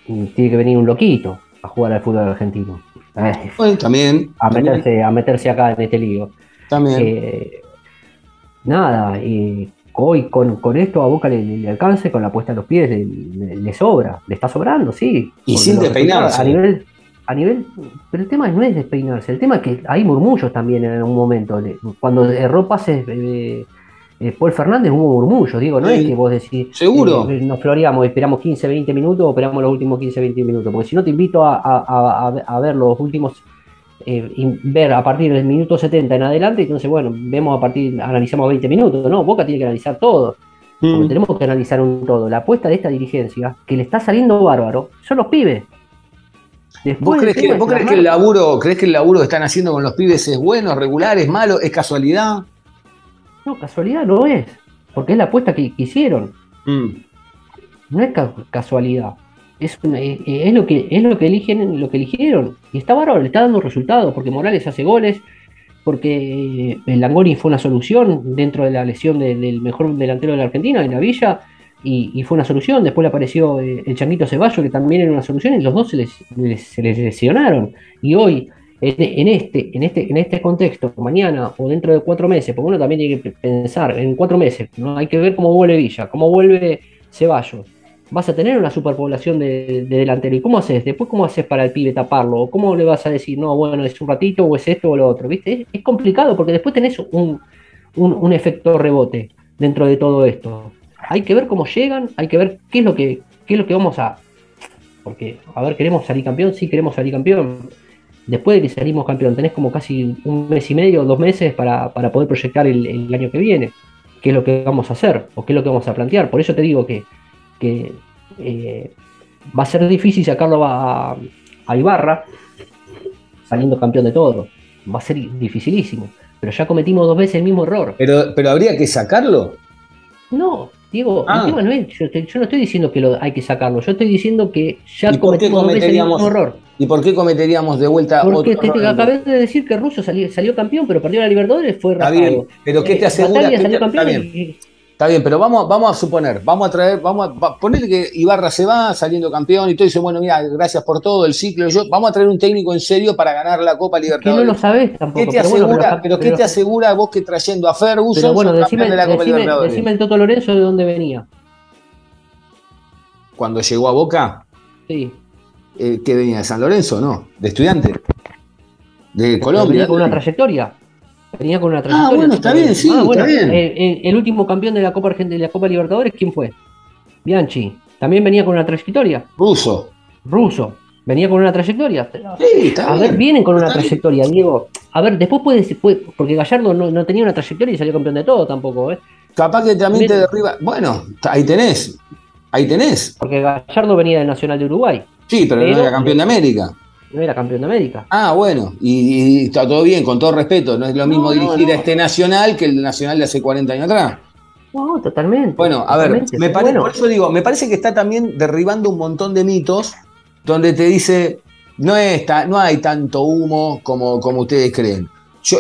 tiene que venir un loquito a jugar al fútbol argentino. Eh, Bueno, también, a, también, meterse, a meterse acá en este lío. también. Eh, nada, y hoy con, con esto a Boca le, alcance, con la puesta de los pies le, le- le sobra, le está sobrando, sí. Y sin despeinarse. A nivel, a nivel, pero el tema no es despeinarse, el tema es que hay murmullos también en un momento. Cuando erró pases eh, eh, Paul Fernández hubo murmullos, digo, no Sí. es que vos decís, Seguro. eh, nos floreamos, esperamos 15, 20 minutos o esperamos los últimos 15, 20 minutos, porque si no te invito a, a- a- a- a ver los últimos eh, ver a partir del minuto 70 en adelante, entonces bueno, vemos a partir, analizamos 20 minutos, ¿no? Boca tiene que analizar todo, porque Mm. tenemos que analizar un todo. La apuesta de esta dirigencia, que le está saliendo bárbaro, son los pibes. Después ¿Vos crees, que, tema es vos crees que plasmar- el laburo, crees que el laburo que están haciendo con los pibes es bueno, regular, es malo, es casualidad? No, casualidad no es, porque es la apuesta que, que hicieron, Mm. no es ca- casualidad. Es, eh, eh, es lo que es lo que eligen, lo que eligieron. Y está bárbaro, le está dando resultados, porque Morales hace goles, porque eh, el Langoni fue una solución dentro de la lesión de- del mejor delantero de la Argentina, en la Villa, y, y fue una solución. Después le apareció el Changuito Ceballos, que también era una solución, y los dos se les, les- se les lesionaron. Y hoy, en este, en, este, en este contexto, mañana o dentro de cuatro meses, porque uno también tiene que pensar en cuatro meses, ¿no? hay que ver cómo vuelve Villa, cómo vuelve Ceballos. Vas a tener una superpoblación de, de delantero. ¿Y cómo haces? Después, ¿cómo haces para el pibe taparlo? ¿O ¿Cómo le vas a decir, no, bueno, es un ratito o es esto o lo otro? ¿Viste? Es, complicado porque después tenés un, un, efecto rebote dentro de todo esto. Hay que ver cómo llegan, hay que ver qué es lo que, qué es lo que vamos a. Porque, a ver, ¿queremos salir campeón? Sí, queremos salir campeón. Después de que salimos campeón, tenés como casi un mes y medio, dos meses para, para poder proyectar el año que viene. ¿Qué es lo que vamos a hacer? ¿O qué es lo que vamos a plantear? Por eso te digo que, que eh, va a ser difícil sacarlo a, a Ibarra saliendo campeón de todo. Va a ser dificilísimo. Pero ya cometimos dos veces el mismo error. Pero, pero habría que sacarlo. No, Diego, Ah. el tema no es, yo, no estoy diciendo que lo, hay que sacarlo, yo estoy diciendo que ya ¿Y por qué cometimos dos veces el mismo cometeríamos- error. ¿Y por qué cometeríamos de vuelta Porque otro te, error? acabé de decir que Russo salió, salió campeón, pero perdió la Libertadores, fue Está bien, pero ¿qué te Eh, asegura? ¿Qué salió campeón y- Está bien, pero vamos, vamos a suponer, vamos a traer, vamos a ponerle que Ibarra se va saliendo campeón y todo, y dice, bueno, mira, gracias por todo, el ciclo, yo, vamos a traer un técnico en serio para ganar la Copa que no Libertadores. lo sabés tampoco. ¿Qué te pero bueno, asegura, pero- pero, qué pero- te asegura vos que trayendo a Ferguson pero bueno, decime, de la Copa decime- Libertadores? decime el Toto Lorenzo de dónde venía. Cuando llegó a Boca, Sí. eh, ¿qué venía? ¿De San Lorenzo? No, de estudiante. De Colombia. Con una trayectoria. Venía con una trayectoria. Ah, bueno, está bien, sí, Ah, bueno, está bien. El, último campeón de la Copa Argentina de la Copa Libertadores, ¿quién fue? Bianchi. También venía con una trayectoria. Ruso. Ruso. Venía con una trayectoria. Sí, está A bien. ver, vienen con una Está bien. trayectoria, Diego. A ver, después puede, puede- porque Gallardo no, no tenía una trayectoria y salió campeón de todo tampoco, ¿eh? Capaz que también te derriba. Bueno, ahí tenés. Ahí tenés. Porque Gallardo venía del Nacional de Uruguay, Sí, pero, no Pero- era campeón de América. No era campeón de América. Ah, bueno, y, y está todo bien, con todo respeto. No es lo mismo no, dirigir no. a este Nacional que el Nacional de hace 40 años atrás. No, totalmente. Bueno, a ver, me parece, bueno, por eso digo, me parece que está también derribando un montón de mitos donde te dice, no, es ta- no hay tanto humo como, como ustedes creen.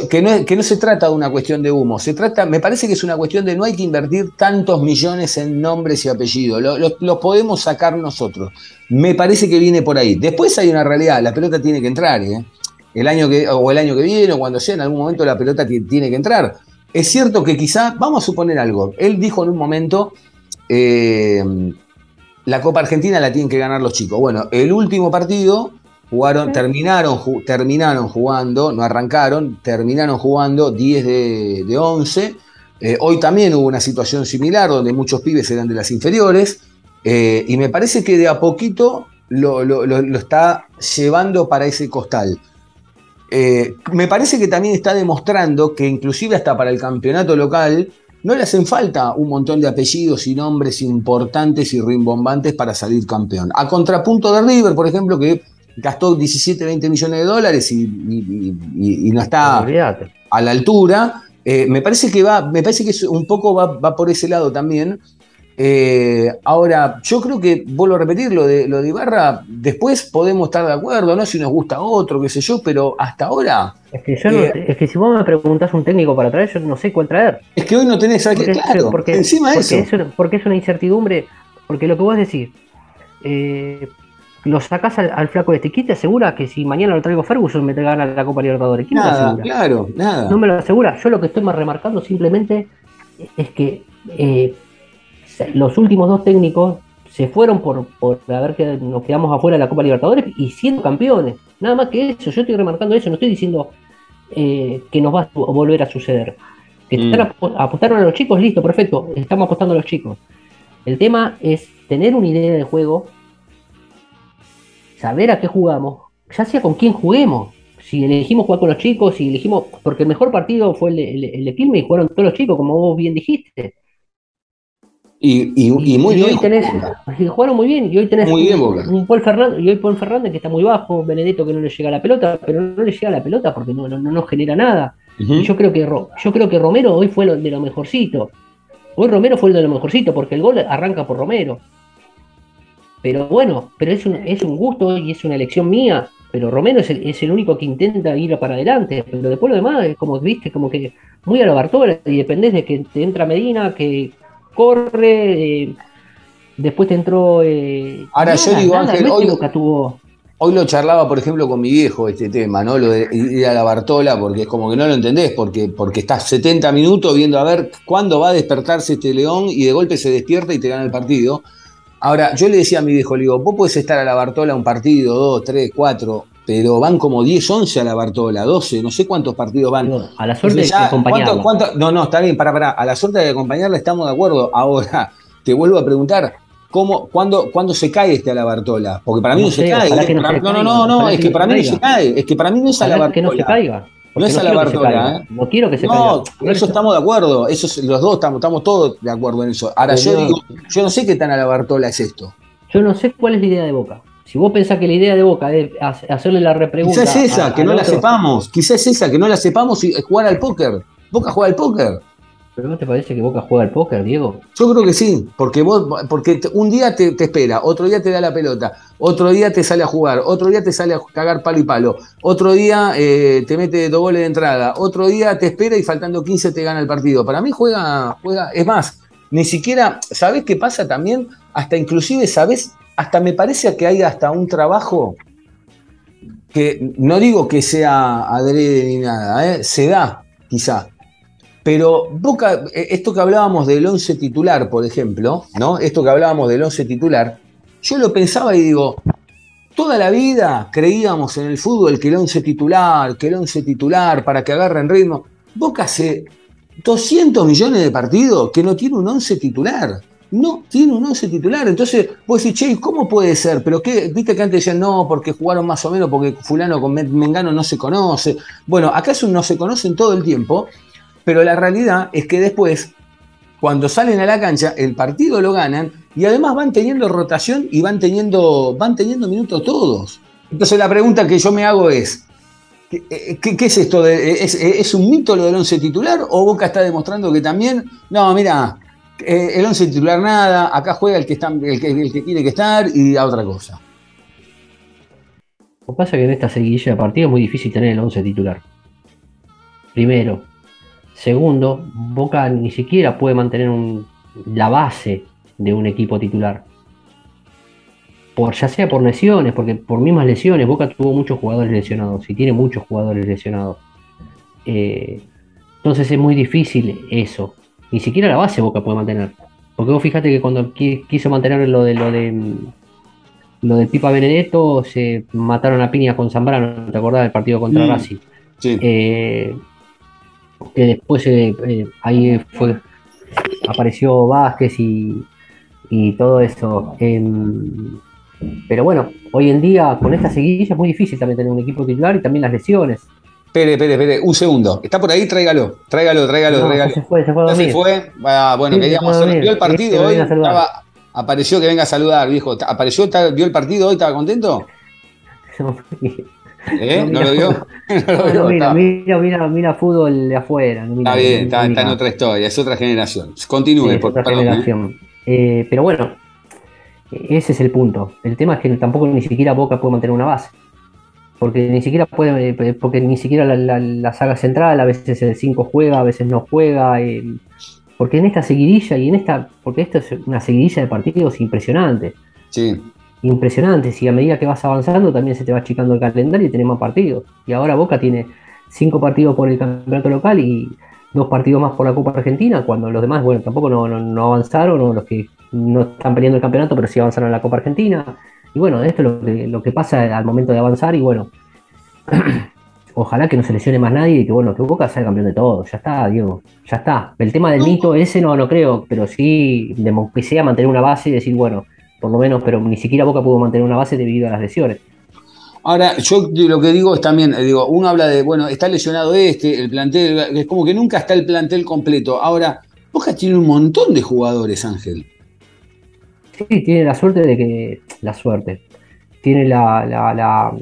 Que, no que no se trata de una cuestión de humo, se trata, me parece que es una cuestión de no hay que invertir tantos millones en nombres y apellidos, lo- los los podemos sacar nosotros. Me parece que viene por ahí. Después hay una realidad, la pelota tiene que entrar, ¿eh? El año que, o el año que viene, o cuando sea, en algún momento la pelota ti- tiene que entrar. Es cierto que quizá, vamos a suponer algo, él dijo en un momento, eh, la Copa Argentina la tienen que ganar los chicos. Bueno, el último partido jugaron, terminaron, ju- terminaron jugando, no arrancaron, terminaron jugando 10 de, de 11. Eh, hoy también hubo una situación similar donde muchos pibes eran de las inferiores. eh, y me parece que de a poquito lo, lo- lo- lo está llevando para ese costal. Eh, me parece que también está demostrando que inclusive hasta para el campeonato local no le hacen falta un montón de apellidos y nombres importantes y rimbombantes para salir campeón. A contrapunto de River, por ejemplo, que gastó 17, 20 millones de dólares y, y- y- y no está olvídate. a la altura. Eh, me parece que va, me parece que es un poco va, va por ese lado también. Eh, ahora, yo creo que, vuelvo a repetir, lo de, lo de Ibarra, después podemos estar de acuerdo, ¿no? Si nos gusta otro, qué sé yo, pero hasta ahora, Es que, yo no Eh, te- es que si vos me preguntás un técnico para traer, yo no sé cuál traer. es que hoy no tenés. Porque, claro, porque- encima porque eso. Es una, porque es una incertidumbre. Porque lo que vos decís, eh, lo sacás al, al flaco este. ¿Quién te asegura que si mañana lo traigo Ferguson me te gana la Copa Libertadores? ¿Quién me lo Nada, asegura? claro, nada. No me lo asegura. Yo lo que estoy más remarcando simplemente es que eh, los últimos dos técnicos se fueron por, por haber que nos quedamos afuera de la Copa Libertadores y siendo campeones. Nada más que eso. Yo estoy remarcando eso. No estoy diciendo eh, que nos va a volver a suceder. Que Mm. están apostaron a los chicos, listo, perfecto. Estamos apostando a los chicos. El tema es tener una idea de juego, saber a qué jugamos, ya sea con quién juguemos. Si elegimos jugar con los chicos, si elegimos. Porque el mejor partido fue el de, el, el de Quilmes y jugaron todos los chicos, como vos bien dijiste. Y, y- y muy y bien. hoy tenés, jugaron muy bien. Y hoy tenés Muy bien, un, Paul Fernández, y hoy Paul Fernández que está muy bajo, Benedetto que no le llega la pelota, pero no le llega la pelota porque no, no, no nos genera nada. Y yo creo que yo creo que Romero hoy fue de lo mejorcito. Hoy Romero fue el de lo mejorcito, porque el gol arranca por Romero. Pero bueno, pero es un, es un gusto y es una elección mía. Pero Romero es el, es el único que intenta ir para adelante. Pero después lo demás es como viste, como que muy a la Bartola y dependés de que te entra Medina, que corre. eh, después te entró. eh, Ahora, yo digo, Ángel, es que hoy- tuvo. Hoy lo charlaba, por ejemplo, con mi viejo este tema, ¿no? Lo de ir a la Bartola, porque es como que no lo entendés, porque, porque estás 70 minutos viendo a ver cuándo va a despertarse este león y de golpe se despierta y te gana el partido. Ahora, yo le decía a mi viejo, le digo, vos podés estar a la Bartola un partido, dos, tres, cuatro, pero van como 10, 11 a la Bartola, 12, no sé cuántos partidos van. No, a la suerte de acompañarla. ¿cuánto- cuánto- no, no, está bien, para, para. A la suerte de acompañarla estamos de acuerdo. Ahora, te vuelvo a preguntar, ¿cómo, cuándo, cuándo se cae este a la Bartola? Porque para mí No no, se cae. que no no, no, no, es que para mí no se cae. Es que para mí no es a la Ojalá que no Bartola. se caiga. No es a la quiero que se Bartola, caiga. ¿eh? No quiero que se No, por eso estamos de acuerdo. Eso es- los dos estamos, estamos todos de acuerdo en eso. Ahora, yo digo, yo no sé qué tan a la Bartola es esto. Yo no sé cuál es la idea de Boca. Si vos pensás que la idea de Boca es ha- hacerle la repregunta. Quizás es esa, a- que no la otro, sepamos. Quizás es esa, que no la sepamos y jugar al póker. Boca juega al póker. ¿Pero no te parece que Boca juega al póker, Diego? Yo creo que sí, porque vos, porque un día te, te espera, otro día te da la pelota, otro día te sale a jugar, otro día te sale a cagar palo y palo, otro día eh, te mete dos goles de entrada, otro día te espera y faltando 15 te gana el partido. Para mí juega, juega, es más, ni siquiera, ¿sabés qué pasa también? Hasta inclusive, ¿sabés? Hasta me parece que hay hasta un trabajo que no digo que sea adrede ni nada, ¿eh? se da, quizá. Pero Boca, eh, esto que hablábamos del 11 titular, por ejemplo, ¿no? Esto que hablábamos del 11 titular, yo lo pensaba y digo, toda la vida creíamos en el fútbol que el 11 titular, que el 11 titular para que agarren ritmo. Boca hace 200 millones de partidos que no tiene un 11 titular. No tiene un 11 titular. Entonces, vos decís, che, ¿cómo puede ser? Pero qué, viste que antes decían, no, porque jugaron más o menos, porque fulano con Men- Mengano no se conoce. Bueno, acá es un no se conocen todo el tiempo, pero la realidad es que después, cuando salen a la cancha, el partido lo ganan y además van teniendo rotación y van teniendo, van teniendo minutos todos. Entonces la pregunta que yo me hago es, ¿qué, es esto? ¿es, un mito lo del 11 titular o Boca está demostrando que también, no, mira, eh, el 11 titular nada, acá juega el que, está, el, que, el que tiene que estar y a otra cosa? Lo que pasa es que en esta seguidilla de partidos es muy difícil tener el 11 titular. Primero. Segundo, Boca ni siquiera puede mantener un- la base de un equipo titular. Por, ya sea por lesiones, porque por mismas lesiones, Boca tuvo muchos jugadores lesionados y tiene muchos jugadores lesionados. Eh, entonces es muy difícil eso. Ni siquiera la base Boca puede mantener. Porque vos fíjate que cuando qui- quiso mantener lo de lo de lo del Pipa Benedetto, se mataron a piña con Zambrano, ¿te acordás del partido contra Mm. Racing? Sí. Eh, que después eh, eh, ahí fue apareció Vázquez y, y todo eso. Em, pero bueno, hoy en día con esta seguidilla es muy difícil también tener un equipo titular y también las lesiones. Espere, espere, espere, un segundo. ¿Está por ahí? Tráigalo, tráigalo, tráigalo, No, tráigalo. ya se fue, se fue a se fue. Ah, bueno, Sí, queríamos. ¿Vio el partido hoy? Estaba- apareció que venga a saludar, viejo. ¿Apareció, vio el partido hoy? ¿Estaba contento? ¿Eh? ¿No, No, lo vio? No No, mira, mira, mira, mira fútbol de afuera. mira- Está bien, está, en otra historia, es otra generación. Continúe, Sí, es por otra perdón, ¿eh? generación. Eh, pero bueno, ese es el punto. El tema es que tampoco ni siquiera Boca puede mantener una base. Porque ni siquiera puede, eh, porque ni siquiera la, la- la saga central, a veces el 5 juega, a veces no juega. porque en esta seguidilla y en esta, porque esto es una seguidilla de partidos impresionante. Sí, Impresionantes. Y a medida que vas avanzando también se te va achicando el calendario y tenés más partidos. Y ahora Boca tiene cinco partidos por el campeonato local y dos partidos más por la Copa Argentina, cuando los demás, bueno, tampoco no, no- avanzaron, o los que no están peleando el campeonato, pero sí avanzaron a la Copa Argentina. Y bueno, esto es lo que, lo que pasa al momento de avanzar y bueno, ojalá que no se lesione más nadie y que bueno, que Boca sea el campeón de todo. Ya está, Diego, ya está. El tema del mito ese no, no creo, pero sí, de que sea mantener una base y decir, bueno, por lo menos, pero ni siquiera Boca pudo mantener una base debido a las lesiones. Ahora, yo lo que digo es también, eh, digo, uno habla de, bueno, está lesionado este, el plantel, es como que nunca está el plantel completo. Ahora, Boca tiene un montón de jugadores, Ángel. Sí, tiene la suerte de que. La suerte. Tiene la, la, la,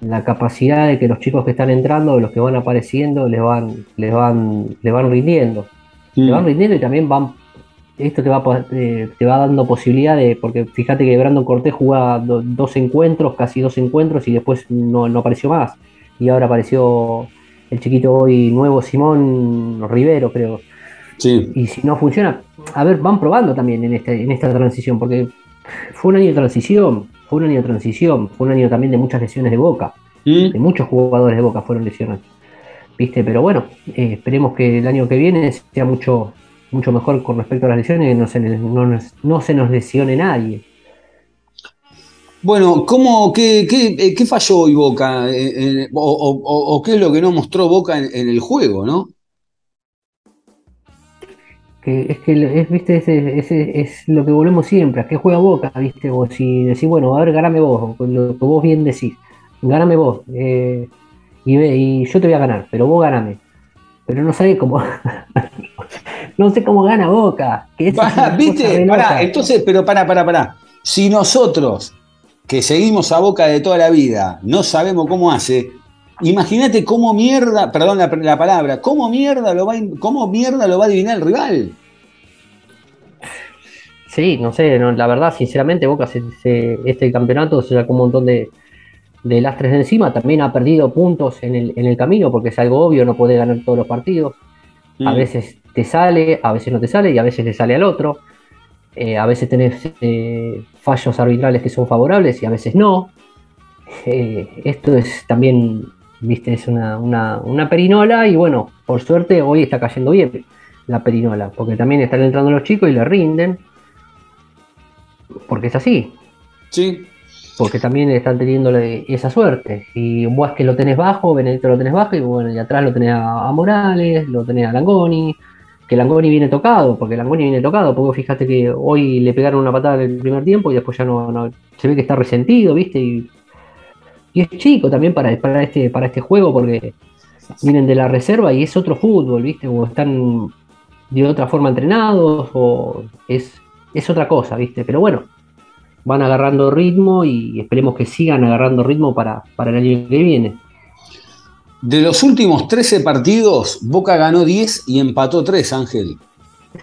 la capacidad de que los chicos que están entrando, los que van apareciendo, les van, les van, les van rindiendo. Le van rindiendo y también van. Esto te va, eh, te va dando posibilidad de. Porque fíjate que Brandon Cortés jugaba do- dos encuentros, casi dos encuentros, y después no, no apareció más. Y ahora apareció el chiquito hoy nuevo Simón Rivero, creo. Sí, Y si no funciona, a ver, van probando también en, este, en esta transición, porque fue un año de transición, fue un año de transición, fue un año también de muchas lesiones de boca, de muchos jugadores de boca fueron lesionados. ¿Viste? Pero bueno, eh, esperemos que el año que viene sea mucho, mucho mejor con respecto a las lesiones, que no se, no, no se nos lesione nadie. Bueno, ¿cómo, qué, qué, eh, qué falló hoy Boca? Eh, eh, o, o- o- o qué es lo que no mostró Boca en, en el juego, ¿no? Que es que es, viste, ese, ese es lo que volvemos siempre, a qué juega Boca, viste, vos si decís, bueno, a ver, ganame vos, lo que vos bien decís, ganame vos, eh, y, y yo te voy a ganar, pero vos ganame. Pero no sabés cómo, no sé cómo gana Boca, que ¿Viste? Pará, entonces, pero pará, pará, pará. Si nosotros, que seguimos a Boca de toda la vida, no sabemos cómo hace, imagínate cómo mierda, perdón la, la palabra, cómo mierda, lo va, a- cómo mierda lo va a adivinar el rival. Sí, no sé, no, la verdad, sinceramente, Boca se- se- este campeonato se sacó un montón de, de lastres de encima, también ha perdido puntos en el, en el camino, porque es algo obvio, no puede ganar todos los partidos. A Mm. veces te sale, a veces no te sale y a veces le sale al otro. Eh, a veces tenés eh, fallos arbitrales que son favorables y a veces no. Eh, esto es también, viste, es una, una- una perinola y bueno, por suerte hoy está cayendo bien la perinola, porque también están entrando los chicos y le rinden. Porque es así, Sí. porque también están teniendo esa suerte. Y vos que lo tenés bajo, Benedetto lo tenés bajo, y bueno, y atrás lo tenés a, a Morales, lo tenés a Langoni, que Langoni viene tocado, porque Langoni viene tocado, porque fíjate que hoy le pegaron una patada en el primer tiempo y después ya no, se ve que está resentido, ¿viste? Y, y es chico también para, para, este, para este juego, porque vienen de la reserva y es otro fútbol, ¿viste? O están de otra forma entrenados, o es, es otra cosa, ¿viste? Pero bueno, van agarrando ritmo y esperemos que sigan agarrando ritmo para, para el año que viene. De los últimos 13 partidos, Boca ganó 10 y empató 3, Ángel.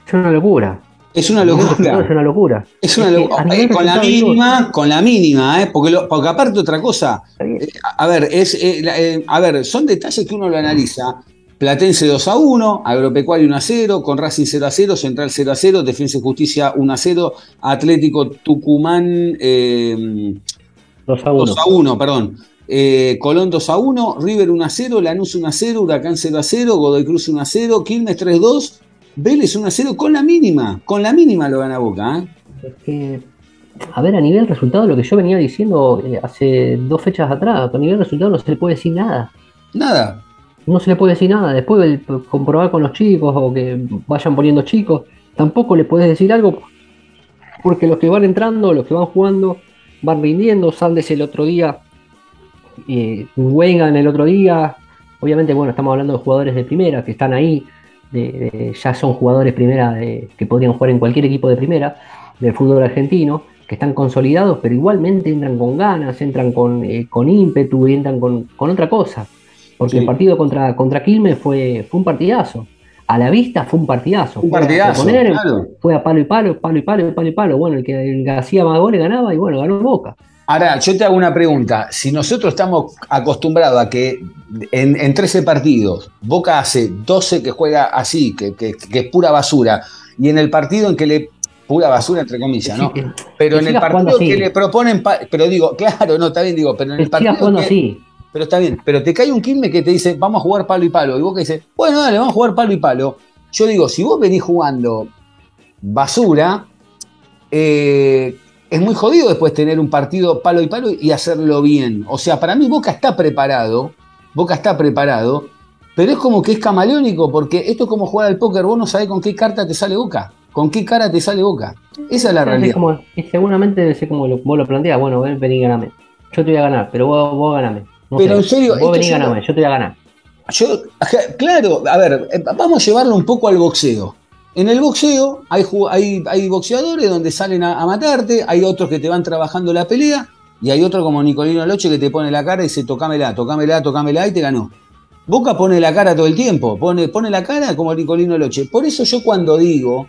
Es una locura. Es una locura. Es una locura. Es una Es que locura. nivel Eh, con la mínima, con la mínima, ¿eh? Porque, lo- porque aparte otra cosa, eh, a ver, es, eh, eh, a ver, son detalles que uno lo analiza. Platense 2 a 1, Agropecuario 1 a 0, con Racing 0 a 0, Central 0 a 0, Defensa y Justicia 1 a 0, Atlético Tucumán eh, 2 a 1. 2 a 1, perdón. Eh, Colón 2 a 1, River 1 a 0, Lanús 1 a 0, Huracán 0 a 0, Godoy Cruz 1 a 0, Quilmes 3 a 2, Vélez 1 a 0 con la mínima, con la mínima lo gana Boca. ¿eh? Es que, a ver, a nivel resultado, lo que yo venía diciendo eh, hace dos fechas atrás, a nivel resultado no se le puede decir nada. Nada. No se le puede decir nada. Después el comprobar con los chicos o que vayan poniendo chicos, tampoco le puedes decir algo porque los que van entrando, los que van jugando, van rindiendo. Saldes el otro día, eh, el otro día. Obviamente, bueno, estamos hablando de jugadores de primera que están ahí, de- de- ya son jugadores primera de- que podrían jugar en cualquier equipo de primera del fútbol argentino, que están consolidados, pero igualmente entran con ganas, entran con, eh, con ímpetu, entran con, con otra cosa. Porque Sí. el partido contra, contra Quilmes fue, fue un partidazo. A la vista fue un partidazo. Un Fue a partidazo, claro. Fue a palo y palo, palo y palo, palo y palo. Bueno, el que, el que hacía más goles ganaba y bueno, ganó Boca. Ahora, yo te hago una pregunta. Si nosotros estamos acostumbrados a que en, en 13 partidos Boca hace 12 que juega así, que, que- que es pura basura, y en el partido en que le. pura basura entre comillas, ¿no? Sí, que- Pero que en el partido que así. le proponen. Pero digo, claro, no, está bien, digo, pero en que el partido. jugando que- así. Pero está bien, pero te cae un Quilmes que te dice, vamos a jugar palo y palo. Y que dices, bueno, dale, vamos a jugar palo y palo. Yo digo, si vos venís jugando basura, eh, es muy jodido después tener un partido palo y palo y hacerlo bien. O sea, para mí Boca está preparado, Boca está preparado, pero es como que es camaleónico, porque esto es como jugar al póker, vos no sabés con qué carta te sale Boca, con qué cara te sale Boca. Esa es la realidad. como- y seguramente ser como lo, vos lo planteas, bueno, ven, vení, ganame. Yo te voy a ganar, pero vos, vos ganame. No Pero sé, en serio, vos vení, ganame, yo te voy a ganar. Yo, claro, a ver, eh, vamos a llevarlo un poco al boxeo. En el boxeo hay, hay, boxeadores donde salen a, a matarte, hay otros que te van trabajando la pelea, y hay otro como Nicolino Loche que te pone la cara y dice, tocámela, tocámela, tocámela, y te ganó. Boca pone la cara todo el tiempo, pone, pone la cara como Nicolino Loche. Por eso yo cuando digo,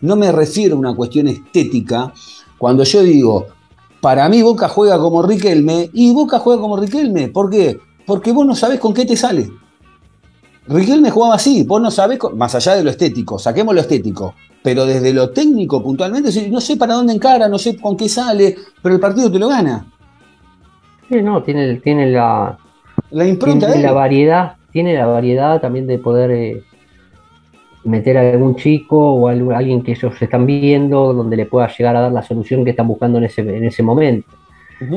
no me refiero a una cuestión estética, cuando yo digo, para mí Boca juega como Riquelme, y Boca juega como Riquelme, ¿por qué? Porque vos no sabés con qué te sale. Riquelme jugaba así, vos no sabés, más allá de lo estético, saquemos lo estético, pero desde lo técnico puntualmente, no sé para dónde encara, no sé con qué sale, pero el partido te lo gana. Sí, no, tiene, tiene la, La impronta tiene de la variedad, tiene la variedad también de poder eh, meter a algún chico o a alguien que ellos están viendo, donde le pueda llegar a dar la solución que están buscando en ese, en ese momento.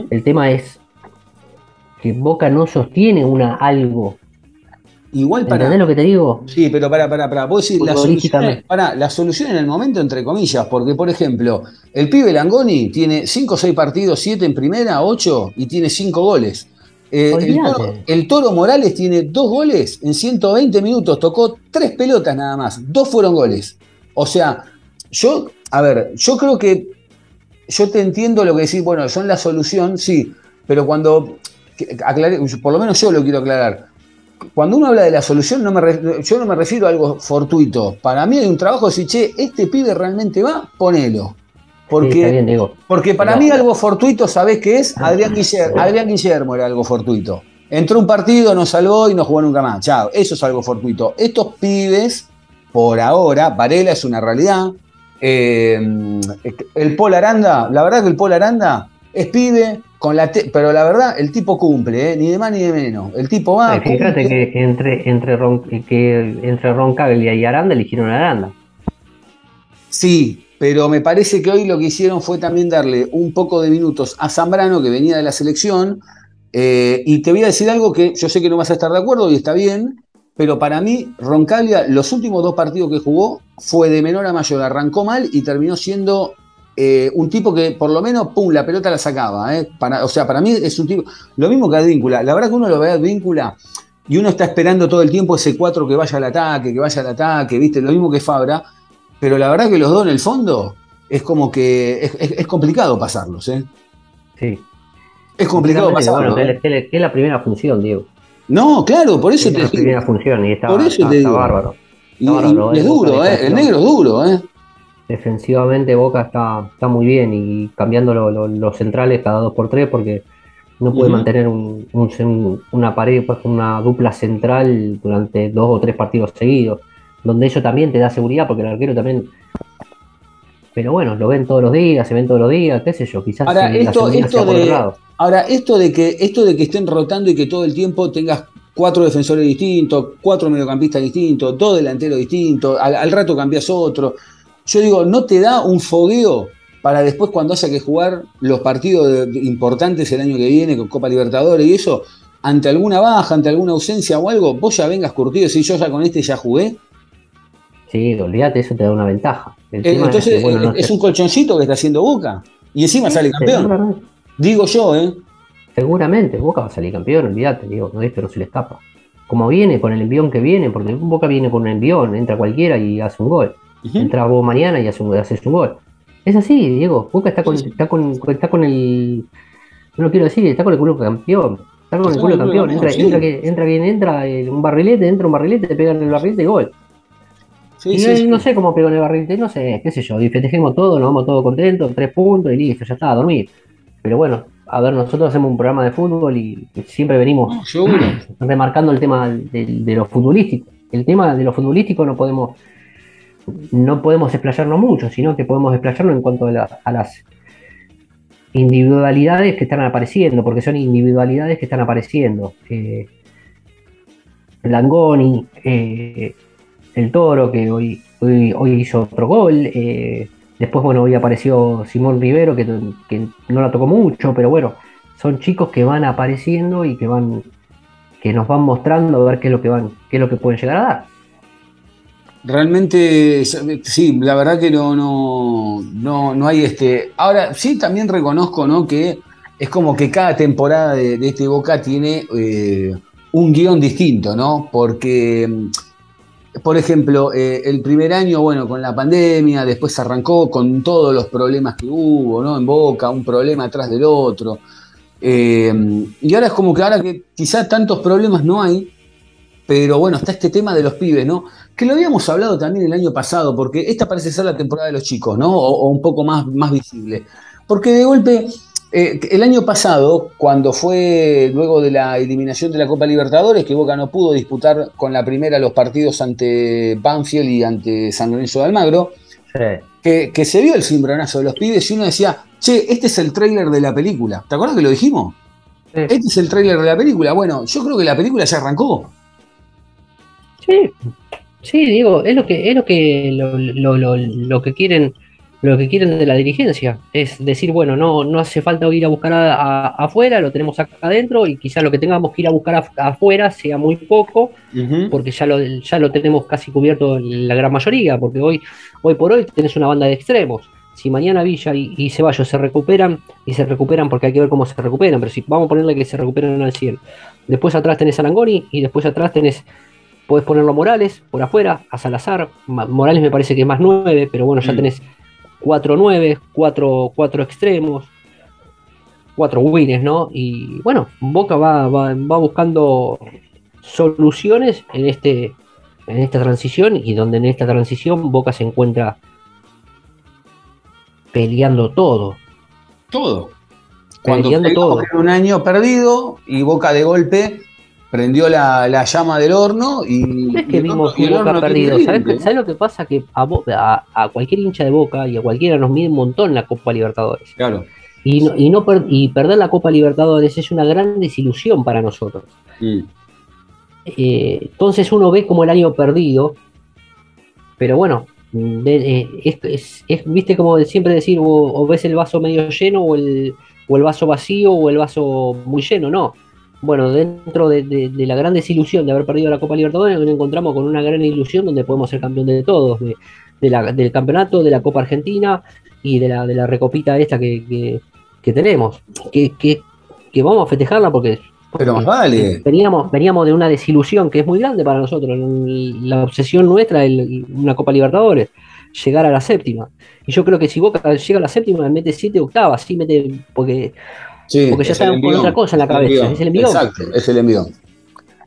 El tema es que Boca no sostiene una algo. Igual para. ¿Entendés lo que te digo? Sí, pero para, para, para. Vos decir, la solución, para, la solución en el momento, entre comillas, porque, por ejemplo, el pibe Langoni tiene 5 o 6 partidos, 7 en primera, 8 y tiene 5 goles. Eh, el, toro, Morales tiene 2 goles en 120 minutos, tocó 3 pelotas nada más, 2 fueron goles. O sea, yo, a ver, yo creo que yo te entiendo lo que decís, bueno, son la solución, sí, pero cuando, aclaré, por lo menos yo lo quiero aclarar, cuando uno habla de la solución, no me, yo no me refiero a algo fortuito. Para mí hay un trabajo de decir, che, este pibe realmente va, ponelo. Porque, porque para mí algo fortuito, ¿sabés qué es? Adrián Guillermo, Adrián Guillermo era algo fortuito. Entró un partido, nos salvó y no jugó nunca más. Chao, eso es algo fortuito. Estos pibes, por ahora, Varela es una realidad. Eh, el Paul Aranda, la verdad que el Paul Aranda es pibe, con la pero la verdad, el tipo cumple, ¿eh? ni de más ni de menos. El tipo va. fíjate que entre, entre, Ron, que entre Roncaglia y Aranda eligieron a Aranda. Sí, pero me parece que hoy lo que hicieron fue también darle un poco de minutos a Zambrano, que venía de la selección. Eh, y te voy a decir algo que yo sé que no vas a estar de acuerdo y está bien, pero para mí, Roncaglia, los últimos dos partidos que jugó, fue de menor a mayor. Arrancó mal y terminó siendo eh, un tipo que por lo menos, pum, la pelota la sacaba. Eh. Para, o sea, para mí es un tipo. Lo mismo que Advíncula. La verdad que uno lo ve a Advíncula y uno está esperando todo el tiempo ese 4 que vaya al ataque, que vaya al ataque, ¿viste? Lo mismo que Fabra. Pero la verdad que los dos en el fondo es como que es, complicado pasarlos, ¿eh? Sí. Es complicado pasarlos. Bueno, ¿eh? es, la primera función, Diego. No, claro, por eso es la primera función y está, por eso te bárbaro. y, es duro, ¿eh? El negro es duro, ¿eh? Defensivamente Boca está, está muy bien y cambiando los centrales cada dos por tres porque no puede mantener un, una pared, pues, una dupla central durante dos o tres partidos seguidos, donde eso también te da seguridad porque el arquero también... Pero bueno, lo ven todos los días, se ven todos los días, qué sé yo, quizás... Ahora, esto, esto de, ahora esto, de que, esto de que estén rotando y que todo el tiempo tengas cuatro defensores distintos, cuatro mediocampistas distintos, dos delanteros distintos, al, al rato cambias otro yo digo, ¿no te da un fogueo para después cuando haya que jugar los partidos importantes el año que viene con Copa Libertadores y eso, ante alguna baja, ante alguna ausencia o algo, vos ya vengas curtido, si yo ya con este ya jugué? Sí, olvídate, eso te da una ventaja. Eh, entonces es, un colchoncito que está haciendo Boca y encima sale campeón. Digo yo, ¿eh? Seguramente, Boca va a salir campeón, olvídate, digo, no, esto no se le escapa. Como viene, con el envión que viene, porque Boca viene con un envión, entra cualquiera y hace un gol. Entra vos mañana y haces un, haces un gol. Es así, Diego. Boca está con, está con, está con el. No lo quiero decir, está con el culo campeón. Está con el culo campeón. Entra, entra, entra, bien, entra un barrilete, entra un barrilete, te pegan en el barrilete y gol. y no, sé cómo pegó en el barrilete, no sé, qué sé yo. Y festejemos todo, nos vamos todos contentos, tres puntos y listo, ya está, a dormir. Pero bueno, a ver, nosotros hacemos un programa de fútbol y siempre venimos remarcando el tema de, de lo futbolístico. El tema de lo futbolístico no podemos no podemos explayarnos mucho, sino que podemos explayarnos en cuanto a, las individualidades que están apareciendo, porque son individualidades que están apareciendo. Eh, Langoni, eh, el Toro, que hoy, hoy, hizo otro gol. Eh, después, bueno, hoy apareció Simón Rivero, que, que, no la tocó mucho, pero bueno, son chicos que van apareciendo y que van que nos van mostrando a ver qué es lo que van, qué es lo que pueden llegar a dar. Realmente, sí, la verdad que no, no, no, hay este. Ahora, sí también reconozco, ¿no? Que es como que cada temporada de, este Boca tiene eh, un guion distinto, ¿no? Porque, mm, por ejemplo, eh, el primer año, bueno, con la pandemia, después arrancó con todos los problemas que hubo, ¿no? En Boca, un problema atrás del otro. Eh, y ahora es como que ahora que quizás tantos problemas no hay, pero bueno, está este tema de los pibes, ¿no? Que lo habíamos hablado también el año pasado, porque esta parece ser la temporada de los chicos, ¿no? O, un poco más, más visible. Porque de golpe, eh, el año pasado, cuando fue luego de la eliminación de la Copa Libertadores, que Boca no pudo disputar con la primera los partidos ante Banfield y ante San Lorenzo de Almagro, que, se vio el cimbronazo de los pibes y uno decía, che, este es el tráiler de la película. ¿Te acuerdas que lo dijimos? Este es el tráiler de la película. Bueno, yo creo que la película ya arrancó. Sí, Sí, digo, es lo que, es lo que lo, lo- lo- lo que quieren, lo que quieren de la dirigencia. Es decir, bueno, no, no hace falta ir a buscar a- a- afuera, lo tenemos acá adentro, y quizás lo que tengamos que ir a buscar af- afuera sea muy poco, porque ya lo, ya lo tenemos casi cubierto la gran mayoría, porque hoy, hoy por hoy tenés una banda de extremos. Si mañana Villa y, y Ceballos se recuperan, y se recuperan porque hay que ver cómo se recuperan, pero si vamos a ponerle que se recuperan al 100. Después atrás tenés a Langoni y después atrás tenés, podés ponerlo a Morales por afuera, a Salazar. Ma- Morales me parece que es más 9, pero bueno, ya Mm. tenés 4 9, 4, cuatro extremos, cuatro wins, ¿no? Y bueno, Boca va, va, va buscando soluciones en este en esta transición y donde en esta transición Boca se encuentra peleando todo. Todo. Cuando Peleando todo. un año perdido y Boca de golpe prendió la, la llama del horno y, es que vimos Boca perdido. ¿Sabes, lo que pasa? Que a, a- a cualquier hincha de Boca y a cualquiera nos mide un montón la Copa Libertadores. Claro. Y, no, y, no per- y perder la Copa Libertadores es una gran desilusión para nosotros. Mm. Eh, entonces uno ve como el año perdido, pero bueno, de- eh, es, es- es, viste como siempre decir, o, o ves el vaso medio lleno o el, o el vaso vacío o el vaso muy lleno, no. Bueno, dentro de, de- de la gran desilusión de haber perdido la Copa Libertadores, nos encontramos con una gran ilusión donde podemos ser campeón de todos, de, de la- del campeonato, de la Copa Argentina y de la, de la recopita esta que, que- que tenemos, que, que- que vamos a festejarla porque Pero más vale. Veníamos, veníamos de una desilusión que es muy grande para nosotros. La obsesión nuestra es una Copa Libertadores, llegar a la séptima. Y yo creo que si Boca llega a la séptima, mete siete octavas, sí mete, porque Sí, Porque ya es estaban con otra cosa en la el cabeza, envión. es el envión. Exacto, es el envión.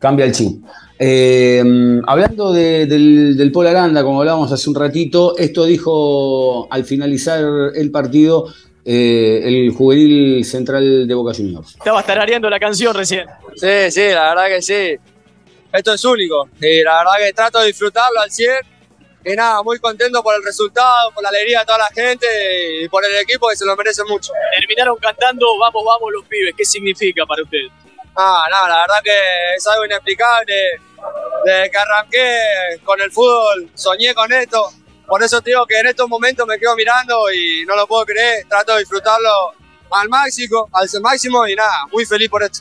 Cambia el chip. Eh, hablando de- del, del Paul Aranda, como hablábamos hace un ratito, esto dijo al finalizar el partido eh, el juvenil central de Boca Juniors. Estabas tarareando la canción recién. Sí, sí, la verdad que sí. Esto es único. Y la verdad que trato de disfrutarlo al 100. Y nada, muy contento por el resultado, por la alegría de toda la gente y por el equipo que se lo merece mucho. Terminaron cantando Vamos, vamos los pibes. ¿Qué significa para usted? Ah, no, la verdad que es algo inexplicable. Desde que arranqué con el fútbol, soñé con esto. Por eso te digo que en estos momentos me quedo mirando y no lo puedo creer. Trato de disfrutarlo al máximo, al máximo y nada, muy feliz por esto.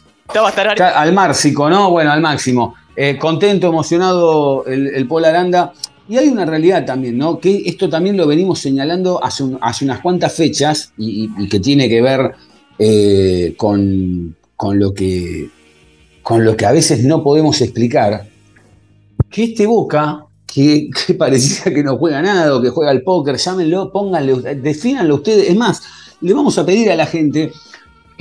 Al márcico, ¿no? Bueno, al máximo. Eh, contento, emocionado el, el Paul Aranda. Y hay una realidad también, ¿no? Que esto también lo venimos señalando hace, un- hace unas cuantas fechas y, que tiene que ver eh, con, con lo que, con lo que a veces no podemos explicar. Que este Boca, que, que parecía que no juega nada o que juega al póker, llámenlo, pónganle, defínanlo ustedes. Es más, le vamos a pedir a la gente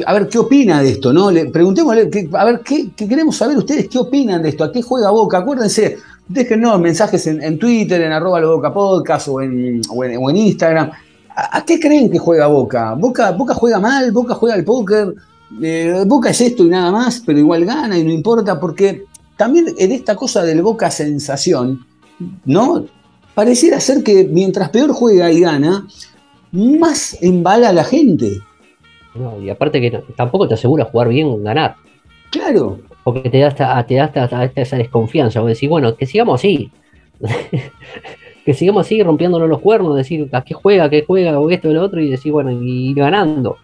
a ver qué opina de esto, ¿no? Le preguntémosle, a ver qué queremos saber ustedes, qué opinan de esto, a qué juega Boca. Acuérdense, déjennos mensajes en, Twitter, en arroba Boca Podcast o en, Instagram. ¿A, qué creen que juega Boca? Boca? Boca juega mal, Boca juega al póker, eh, Boca es esto y nada más, pero igual gana y no importa, porque también en esta cosa del Boca sensación, ¿no? Pareciera ser que mientras peor juega y gana, más embala a la gente. no, y aparte que tampoco te asegura jugar bien o ganar. Claro. Porque te da hasta, te da hasta, esa desconfianza. Vos decís, bueno, que sigamos así. que sigamos así rompiéndonos los cuernos, decir a qué juega, qué juega, o esto o lo otro, y decir, bueno, y ganando.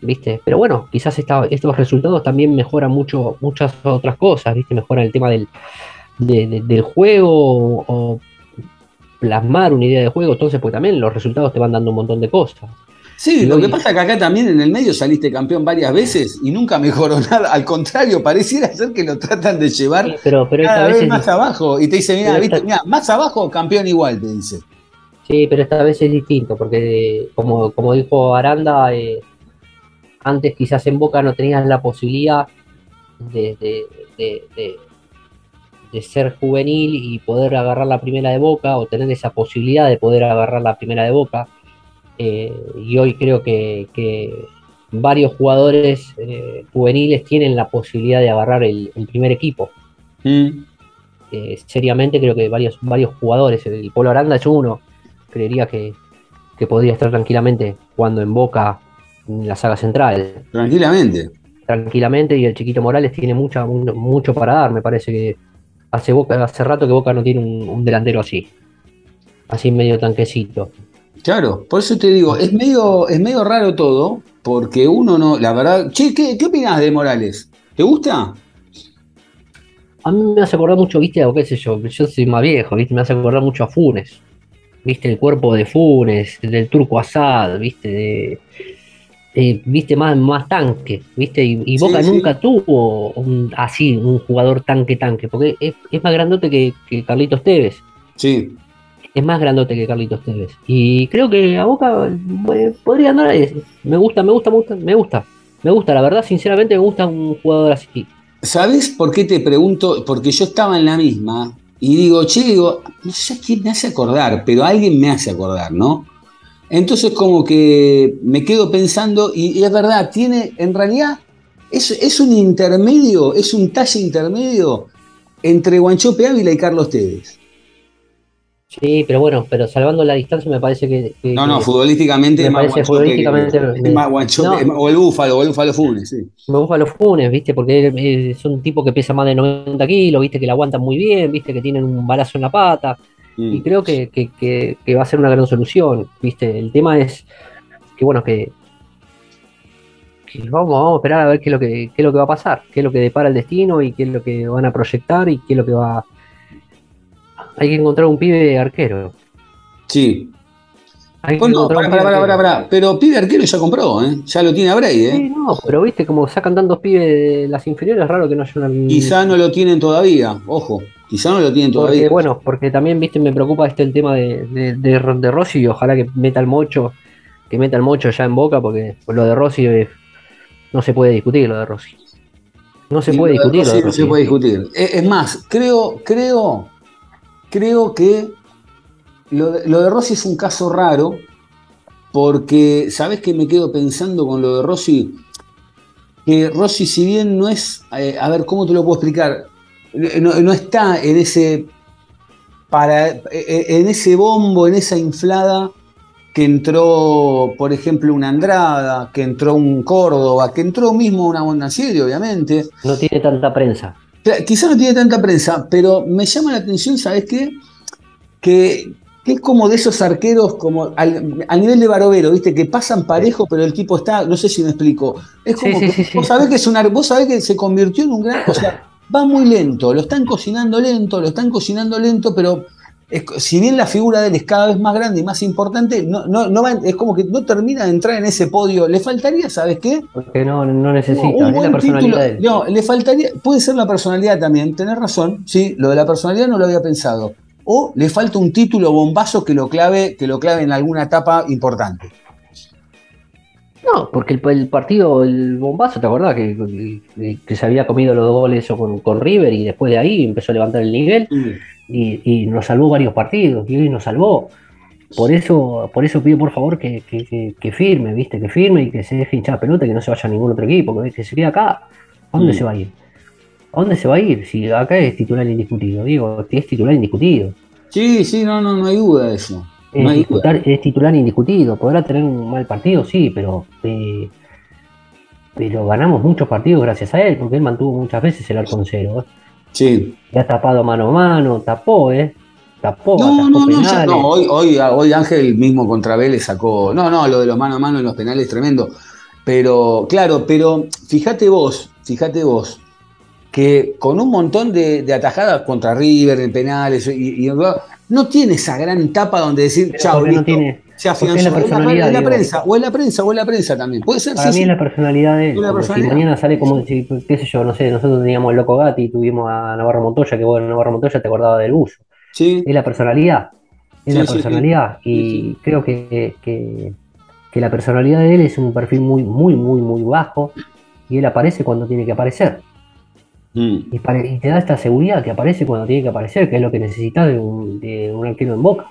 ¿Viste? Pero bueno, quizás estos resultados también mejoran mucho, muchas otras cosas, ¿viste? Mejoran el tema del, de- de- del juego o plasmar una idea de juego, entonces pues también los resultados te van dando un montón de cosas. Sí, lo que pasa es que acá también en el medio saliste campeón varias veces y nunca mejoró nada. Al contrario, pareciera ser que lo tratan de llevar Sí, pero, pero esta cada vez vez es más abajo. Y te dice, mira, esta- mira, más abajo, campeón igual, te dice. Sí, pero esta vez es distinto, porque como, como dijo Aranda, eh, antes quizás en Boca no tenías la posibilidad de- de- de ser juvenil y poder agarrar la primera de Boca, o tener esa posibilidad de poder agarrar la primera de Boca. Eh, y hoy creo que, que varios jugadores eh, juveniles tienen la posibilidad de agarrar el, el primer equipo. Mm. Eh, seriamente creo que varios, varios jugadores, el Polo Aranda es uno, creería que, que podría estar tranquilamente jugando en Boca en la saga central, Tranquilamente. tranquilamente, y el Chiquito Morales tiene mucha, mu- mucho para dar, me parece que, Hace, Boca, hace rato que Boca no tiene un, un delantero así. Así medio tanquecito. Claro, por eso te digo, es medio, es medio raro todo, porque uno no, la verdad. Che, ¿qué, qué opinás de Morales? ¿Te gusta? A mí me hace acordar mucho, viste, o qué sé yo, yo soy más viejo, viste, me hace acordar mucho a Funes. Viste, el cuerpo de Funes, del turco Asad, viste, de, eh, viste, más, más tanque, viste, y, Boca sí. nunca tuvo un- así un jugador tanque-tanque, porque es, es más grandote que, que Carlitos Tevez. Sí. Es más grandote que Carlitos Tevez. Y creo que a Boca eh, podría andar ahí. Me gusta, me gusta, me gusta, me gusta. Me gusta, la verdad, sinceramente me gusta un jugador así. ¿Sabes por qué te pregunto? Porque yo estaba en la misma y digo, che, digo, no sé quién me hace acordar, pero alguien me hace acordar, ¿no? Entonces como que me quedo pensando y, y es verdad, tiene, en realidad, es, es un intermedio, es un talle intermedio entre Guanchope Ávila y Carlos Tevez. Sí, pero bueno, pero salvando la distancia me parece que. que- No, no, futbolísticamente me es más parece que- futbolísticamente- es más No. es más- o el Búfalo, o el Búfalo Funes, sí. gusta los Funes, ¿viste? Porque son un tipo que pesa más de 90 kilos, ¿viste? Que la aguantan muy bien, ¿viste? Que tienen un balazo en la pata. Mm. Y creo que, que- que- que va a ser una gran solución, ¿viste? El tema es que, bueno, que, vamos, vamos a esperar a ver qué es, lo que, qué es lo que va a pasar, qué es lo que depara el destino y qué es lo que van a proyectar y qué es lo que va... Hay que encontrar un pibe arquero. Sí. Hay encontrar pará, pará, pará. Pero pibe arquero ya compró, ¿eh? Ya lo tiene a Bray, ¿eh? Sí, no, pero viste, como sacan tantos pibes de las inferiores, es raro que no haya una... Quizá no lo tienen todavía, ojo, quizá no lo tienen Porque, todavía. bueno, porque también, viste, me preocupa este el tema de, de, de, de Rossi y ojalá que meta el mocho, que meta el mocho ya en boca, porque lo de Rossi eh, no se puede discutir, lo de Rossi. No se puede lo de discutir no se puede discutir. Es, es más, creo, creo, creo que lo de, Rossi es un caso raro, porque, ¿sabes qué me quedo pensando con lo de Rossi? Que Rossi, si bien no es, eh, a ver, ¿cómo te lo puedo explicar? No, no está en ese para eh, en ese bombo, en esa inflada que entró, por ejemplo, una Andrada, que entró un Córdoba, que entró mismo una Bonacieri, obviamente. No tiene tanta prensa. Claro, Quizá no tiene tanta prensa, pero me llama la atención, ¿sabes qué? Que, que es como de esos arqueros, como al, al nivel de Barovero, ¿viste? Que pasan parejo, pero el tipo está, no sé si me explico. Es como sí, que sí, sí. vos sabés que es un vos sabés que se convirtió en un gran. O sea, va muy lento, lo están cocinando lento, lo están cocinando lento, pero es- si bien la figura de él es cada vez más grande y más importante, no, no, no va, es como que no termina de entrar en ese podio. Le faltaría, ¿sabes qué? Porque no, no necesita, un es la personalidad título. de él. No, le faltaría, puede ser la personalidad también, tenés razón, sí, lo de la personalidad no lo había pensado. O le falta un título bombazo que lo clave, que lo clave en alguna etapa importante. No, porque el, el partido, el bombazo, ¿te acordás? Que, que- que se había comido los dos goles con, con River y después de ahí empezó a levantar el nivel y, y nos salvó varios partidos y hoy nos salvó. Por eso, por eso pido por favor que, que- que- que firme, ¿viste? Que firme y que se deje hinchar pelota y que no se vaya a ningún otro equipo, que, se quede acá. ¿A dónde Mm. se va a ir? ¿A dónde se va a ir? Si acá es titular indiscutido, digo, es titular indiscutido. Sí, sí, no, no, no hay duda de eso. Es, No hay duda. disputar- es titular indiscutido. Podrá tener un mal partido, sí, pero eh, pero ganamos muchos partidos gracias a él, porque él mantuvo muchas veces el arco en cero. ¿eh? Sí. Y ha tapado mano a mano, tapó, ¿eh? Tapó, No, no, no, ya- no, hoy, hoy, hoy Ángel mismo contra Vélez sacó. No, no, lo de los mano a mano en los penales es tremendo. Pero, claro, pero fíjate vos, fíjate vos, que con un montón de, de atajadas contra River en penales y, y- no tiene esa gran tapa donde decir, chao, no tiene- se afianzó. la la, digo. prensa, o es la prensa, o es la prensa también. Puede ser, Para sí, mí sí. es la personalidad de él. Si mañana sale como si, qué sé yo, no sé, nosotros teníamos el Loco Gatti y tuvimos a Navarro Montoya, que bueno, Navarro Montoya te acordaba del buzo. Sí, Es la personalidad. Es Sí, la personalidad. Y creo que, que, que la personalidad de él es un perfil muy, muy, muy, muy bajo. Y él aparece cuando tiene que aparecer. Mm, Y, y te da esta seguridad que aparece cuando tiene que aparecer, que es lo que necesitas de un, de un arquero en boca.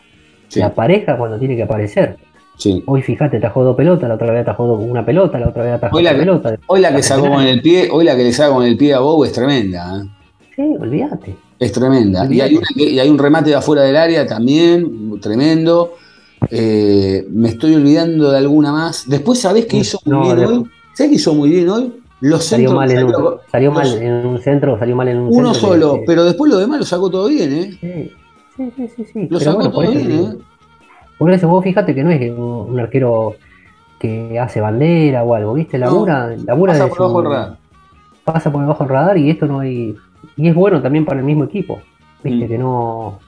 Sí, Que aparezca cuando tiene que aparecer. sí. Hoy fíjate, atajó dos pelotas, la otra vez atajó una pelota, la otra vez atajó la que- pelota. Hoy la que sacó con el pie, hoy la que le saca con el pie a Bow es tremenda. ¿eh? Sí, olvídate. Es tremenda. Y hay, una y hay un remate de afuera del área también, tremendo. Eh, me estoy olvidando de alguna más. Después, ¿sabés qué hizo muy No, bien hoy? ¿Sabés qué hizo muy bien hoy? Los Salió centros mal, en un, salió- salió los- mal en un centro, salió mal en un uno centro. solo, pero después lo demás lo sacó todo bien, ¿eh? Sí, sí, sí, sí, sí. Lo Pero bueno, por eso, bien, ¿eh? por eso vos fíjate que no es un, arquero que hace bandera o algo, ¿viste? Labura, labura Pasa de por abajo del radar. pasa por debajo del radar y esto no hay. Y es bueno también para el mismo equipo, ¿viste? Mm. Que no.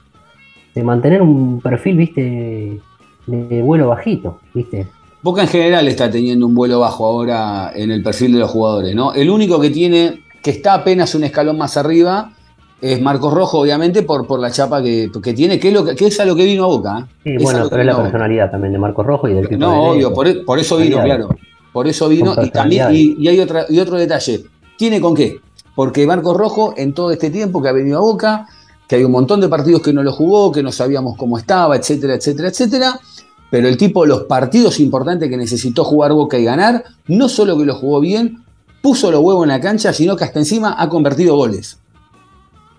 De mantener un perfil, ¿viste? De vuelo bajito, ¿viste? Boca en general está teniendo un vuelo bajo ahora en el perfil de los jugadores, ¿no? El único que tiene, que está apenas un escalón más arriba, es Marcos Rojo, obviamente, por, por la chapa que, que tiene, que es, lo que, que es a lo que vino a Boca. ¿eh? Sí, Es bueno, pero es la Boca. personalidad también de Marco Rojo y del Pipo No, obvio, por, e- por eso vino, claro. Por eso vino y también, y hay otra, y otro detalle. ¿Tiene con qué? Porque Marcos Rojo, en todo este tiempo que ha venido a Boca, que hay un montón de partidos que no lo jugó, que no sabíamos cómo estaba, etcétera, etcétera, etcétera. Pero el tipo, los partidos importantes que necesitó jugar Boca y ganar, no solo que lo jugó bien, puso los huevos en la cancha, sino que hasta encima ha convertido goles.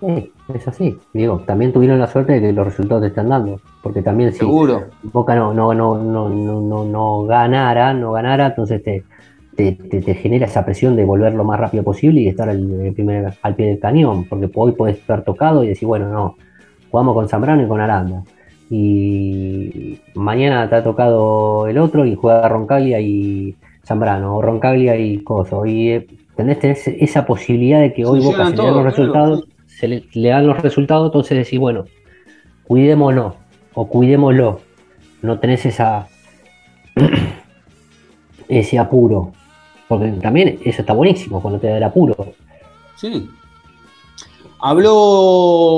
Sí, es así. Digo, también tuvieron la suerte de que los resultados te están dando. Porque también si Seguro. Boca no, no, no, no, no, no, no ganara, no ganara, entonces te, te, te- te genera esa presión de volver lo más rápido posible y estar al, primer- al pie del cañón. Porque hoy podés estar tocado y decir, bueno, no, jugamos con Zambrano y con Aranda. Y mañana te ha tocado el otro y juega Roncaglia y Zambrano, o Roncaglia y Coso. Y eh, tenés, tenés esa posibilidad de que hoy Boca se le los claro. Se le, le dan los resultados, entonces decís, bueno, cuidémonos o cuidémoslo. No tenés esa ese apuro. Porque también eso está buenísimo cuando te da el apuro. Sí. Habló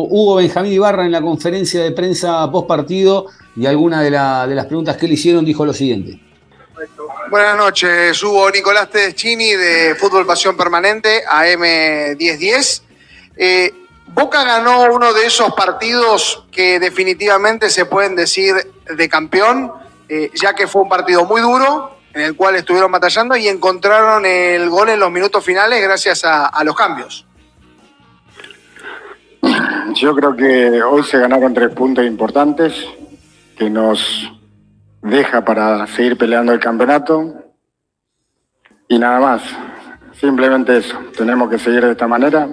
Hugo Benjamín Ibarra en la conferencia de prensa post partido y alguna de, la- de las preguntas que le hicieron dijo lo siguiente. Buenas noches, Hugo Nicolás Tedeschini de Fútbol Pasión Permanente, AM1010. Eh, Boca ganó uno de esos partidos que definitivamente se pueden decir de campeón, eh, ya que fue un partido muy duro, en el cual estuvieron batallando y encontraron el gol en los minutos finales gracias a, a los cambios. Yo creo que hoy se ganaron tres puntos importantes que nos deja para seguir peleando el campeonato y nada más. Simplemente eso. Tenemos que seguir de esta manera.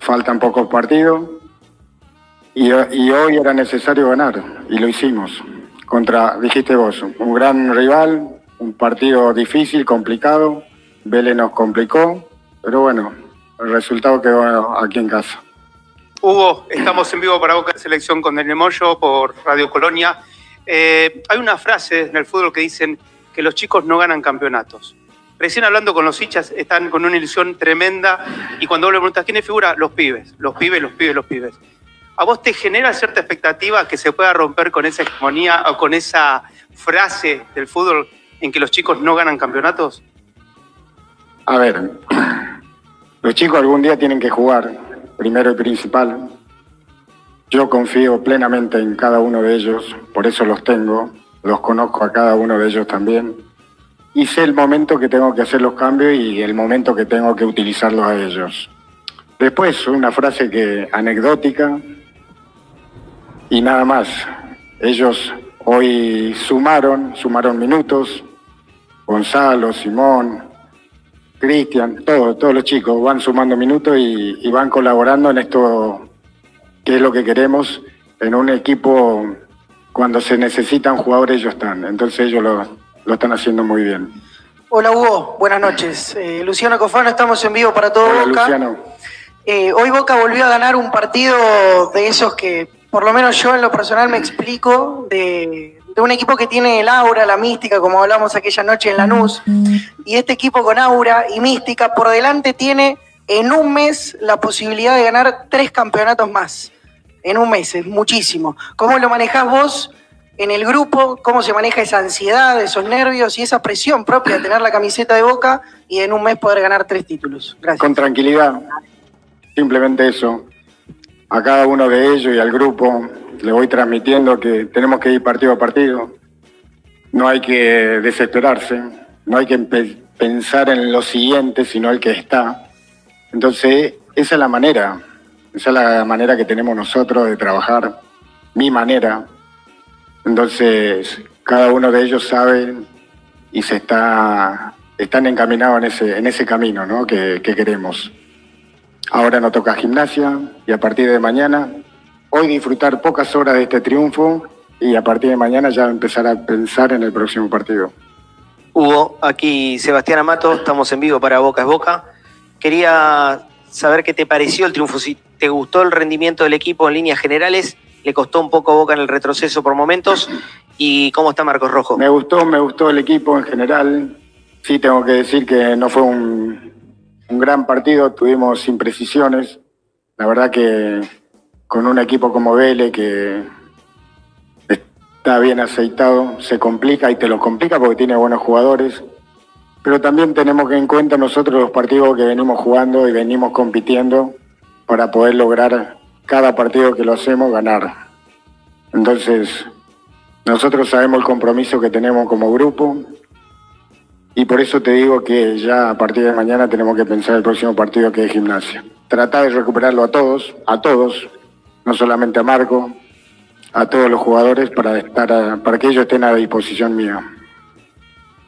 Faltan pocos partidos y, y hoy era necesario ganar y lo hicimos. Contra, dijiste vos, un gran rival, un partido difícil, complicado. Vélez nos complicó, pero bueno, el resultado quedó aquí en casa. Hugo, estamos en vivo para Boca de Selección con Daniel Moyo por Radio Colonia. Eh, hay una frase en el fútbol que dicen que los chicos no ganan campeonatos. Recién hablando con los hinchas, están con una ilusión tremenda y cuando vos le preguntas quién es figura, los pibes, los pibes, los pibes, los pibes. ¿A vos te genera cierta expectativa que se pueda romper con esa hegemonía o con esa frase del fútbol en que los chicos no ganan campeonatos? A ver, los chicos algún día tienen que jugar, primero y principal. Yo confío plenamente en cada uno de ellos, por eso los tengo, los conozco a cada uno de ellos también. Y sé el momento que tengo que hacer los cambios y el momento que tengo que utilizarlos a ellos. Después, una frase que anecdótica y nada más. Ellos hoy sumaron, sumaron minutos. Gonzalo, Simón, Cristian, todos, todos los chicos van sumando minutos y, van colaborando en esto que es lo que queremos. En un equipo, cuando se necesitan jugadores, ellos están. Entonces ellos lo, lo están haciendo muy bien. Hola Hugo, buenas noches. Eh, Luciano Cofano, estamos en vivo para todo Hola, Boca. Luciano. Eh, hoy Boca volvió a ganar un partido de esos que, por lo menos yo en lo personal me explico, de, de un equipo que tiene el aura, la mística, como hablamos aquella noche en Lanús. Y este equipo con aura y mística por delante tiene en un mes la posibilidad de ganar tres campeonatos más. En un mes, es muchísimo. ¿Cómo lo manejás vos en el grupo? ¿Cómo se maneja esa ansiedad, esos nervios y esa presión propia de tener la camiseta de Boca y en un mes poder ganar tres títulos? Gracias. Con tranquilidad, simplemente eso. A cada uno de ellos y al grupo le voy transmitiendo que tenemos que ir partido a partido. No hay que desesperarse, no hay que pensar en lo siguiente, sino el que está. Entonces, esa es la manera, esa es la manera que tenemos nosotros de trabajar, mi manera. Entonces, cada uno de ellos sabe y se está están encaminados en ese, en ese camino ¿no? que, que queremos. Ahora nos toca gimnasia y a partir de mañana, hoy disfrutar pocas horas de este triunfo y a partir de mañana ya empezar a pensar en el próximo partido. Hugo, aquí Sebastián Amato, estamos en vivo para Boca es Boca. Quería saber qué te pareció el triunfo, si te gustó el rendimiento del equipo en líneas generales, le costó un poco Boca en el retroceso por momentos, y cómo está Marcos Rojo. Me gustó, me gustó el equipo en general. Sí, tengo que decir que no fue un, un gran partido, tuvimos imprecisiones. La verdad que con un equipo como Vélez que está bien aceitado, se complica y te lo complica porque tiene buenos jugadores. Pero también tenemos que en cuenta nosotros los partidos que venimos jugando y venimos compitiendo para poder lograr cada partido que lo hacemos ganar. Entonces, nosotros sabemos el compromiso que tenemos como grupo y por eso te digo que ya a partir de mañana tenemos que pensar el próximo partido que es gimnasia. Tratar de recuperarlo a todos, a todos, no solamente a Marco, a todos los jugadores para estar a- para que ellos estén a disposición mía.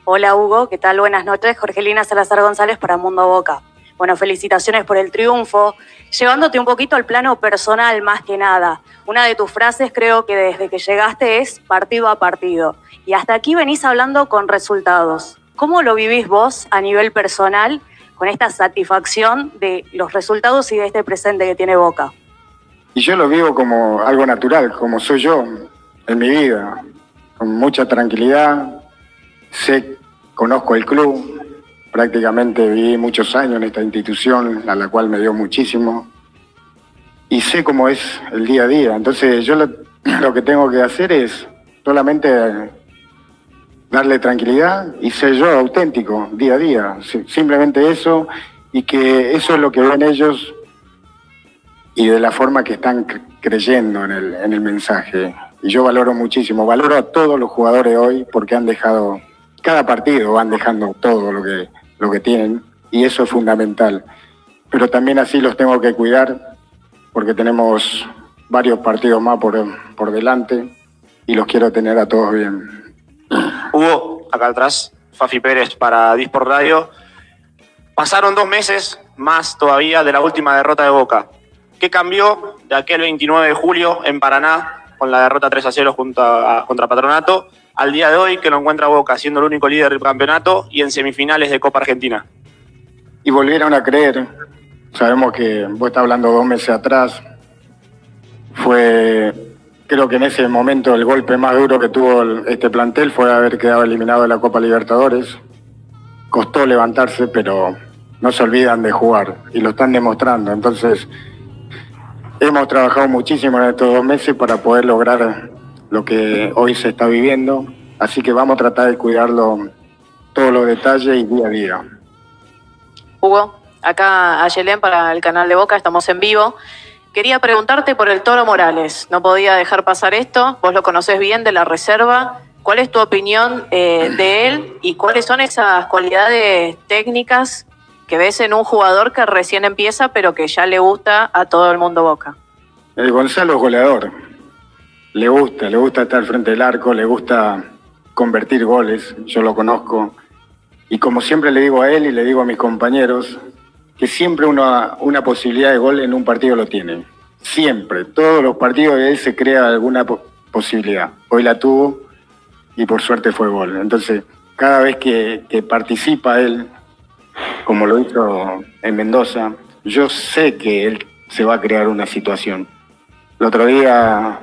Hola Hugo, ¿qué tal? Buenas noches. Jorgelina Salazar González para Mundo Boca. Bueno, felicitaciones por el triunfo. Llevándote un poquito al plano personal más que nada. Una de tus frases creo que desde que llegaste es partido a partido. Y hasta aquí venís hablando con resultados. ¿Cómo lo vivís vos a nivel personal con esta satisfacción de los resultados y de este presente que tiene Boca? Y yo lo vivo como algo natural, como soy yo en mi vida, con mucha tranquilidad. Sé, conozco el club, prácticamente viví muchos años en esta institución, a la cual me dio muchísimo. Y sé cómo es el día a día. Entonces yo lo, que tengo que hacer es solamente darle tranquilidad y ser yo auténtico día a día. Si- Simplemente eso y que eso es lo que ven ellos y de la forma que están cre- creyendo en el, en el mensaje. Y yo valoro muchísimo, valoro a todos los jugadores hoy porque han dejado, cada partido van dejando todo lo que, lo que tienen y eso es fundamental. Pero también así los tengo que cuidar porque tenemos varios partidos más por, por delante y los quiero tener a todos bien. Hugo, acá atrás, Fafi Pérez para Disport Radio. Pasaron dos meses más todavía de la última derrota de Boca. ¿Qué cambió de aquel 29 de julio en Paraná con la derrota 3 a 0 junto a- contra Patronato al día de hoy que lo encuentra Boca siendo el único líder del campeonato y en semifinales de Copa Argentina? y volvieron a creer. Sabemos que vos estás hablando dos meses atrás. Fue, creo que en ese momento el golpe más duro que tuvo este plantel fue haber quedado eliminado de la Copa Libertadores. Costó levantarse, pero no se olvidan de jugar y lo están demostrando. Entonces, hemos trabajado muchísimo en estos dos meses para poder lograr lo que hoy se está viviendo. Así que vamos a tratar de cuidarlo todos los detalles y día a día. Hugo, acá Ayelén para el canal de Boca, estamos en vivo. Quería preguntarte por el Toro Morales. No podía dejar pasar esto. Vos lo conocés bien de la reserva. ¿Cuál es tu opinión eh, de él y cuáles son esas cualidades técnicas que ves en un jugador que recién empieza pero que ya le gusta a todo el mundo Boca? El Gonzalo es goleador. Le gusta, le gusta estar frente al arco, le gusta convertir goles. Yo lo conozco. Y como siempre le digo a él y le digo a mis compañeros, que siempre una, una posibilidad de gol en un partido lo tiene. Siempre. Todos los partidos de él se crea alguna po- posibilidad. Hoy la tuvo y por suerte fue gol. Entonces, cada vez que, que participa él, como lo hizo en Mendoza, yo sé que él se va a crear una situación. El otro día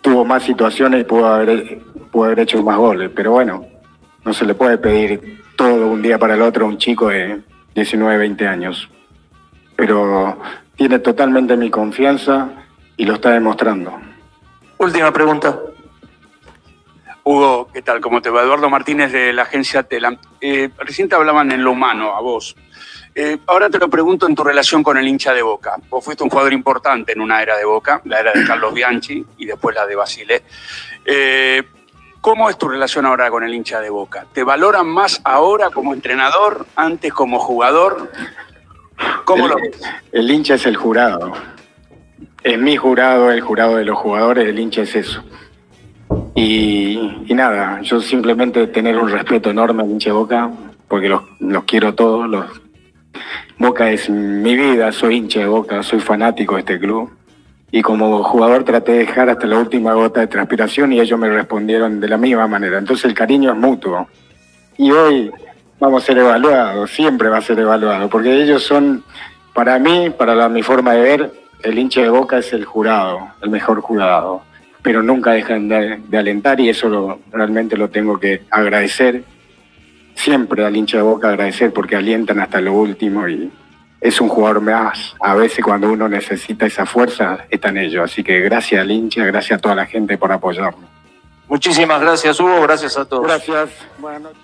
tuvo más situaciones y pudo haber, pudo haber hecho más goles, pero bueno, no se le puede pedir todo un día para el otro a un chico de 19, 20 años. Pero tiene totalmente mi confianza y lo está demostrando. Última pregunta. Hugo, ¿qué tal? ¿Cómo te va? Eduardo Martínez de la agencia Telam. Eh, recién te hablaban en lo humano, a vos. Eh, ahora te lo pregunto en tu relación con el hincha de Boca. Vos fuiste un jugador importante en una era de Boca, la era de Carlos Bianchi y después la de Basile. Eh, ¿Cómo es tu relación ahora con el hincha de Boca? ¿Te valoran más ahora como entrenador, antes como jugador? ¿Cómo el, lo ves? el hincha es el jurado. Es mi jurado, el jurado de los jugadores, el hincha es eso. Y, y nada, yo simplemente tener un respeto enorme al hincha de Boca, porque los, los quiero todos. Los... Boca es mi vida, soy hincha de Boca, soy fanático de este club. Y como jugador traté de dejar hasta la última gota de transpiración y ellos me respondieron de la misma manera. Entonces el cariño es mutuo. Y hoy vamos a ser evaluados, siempre va a ser evaluado, porque ellos son, para mí, para la- mi forma de ver, el hincha de Boca es el jurado, el mejor jurado. Pero nunca dejan de, alentar y eso realmente lo tengo que agradecer. Siempre al hincha de Boca agradecer porque alientan hasta lo último y es un jugador más. A veces cuando uno necesita esa fuerza, están ellos. Así que gracias al hincha, gracias a toda la gente por apoyarnos. Muchísimas gracias, Hugo. Gracias a todos. Gracias. Buenas noches.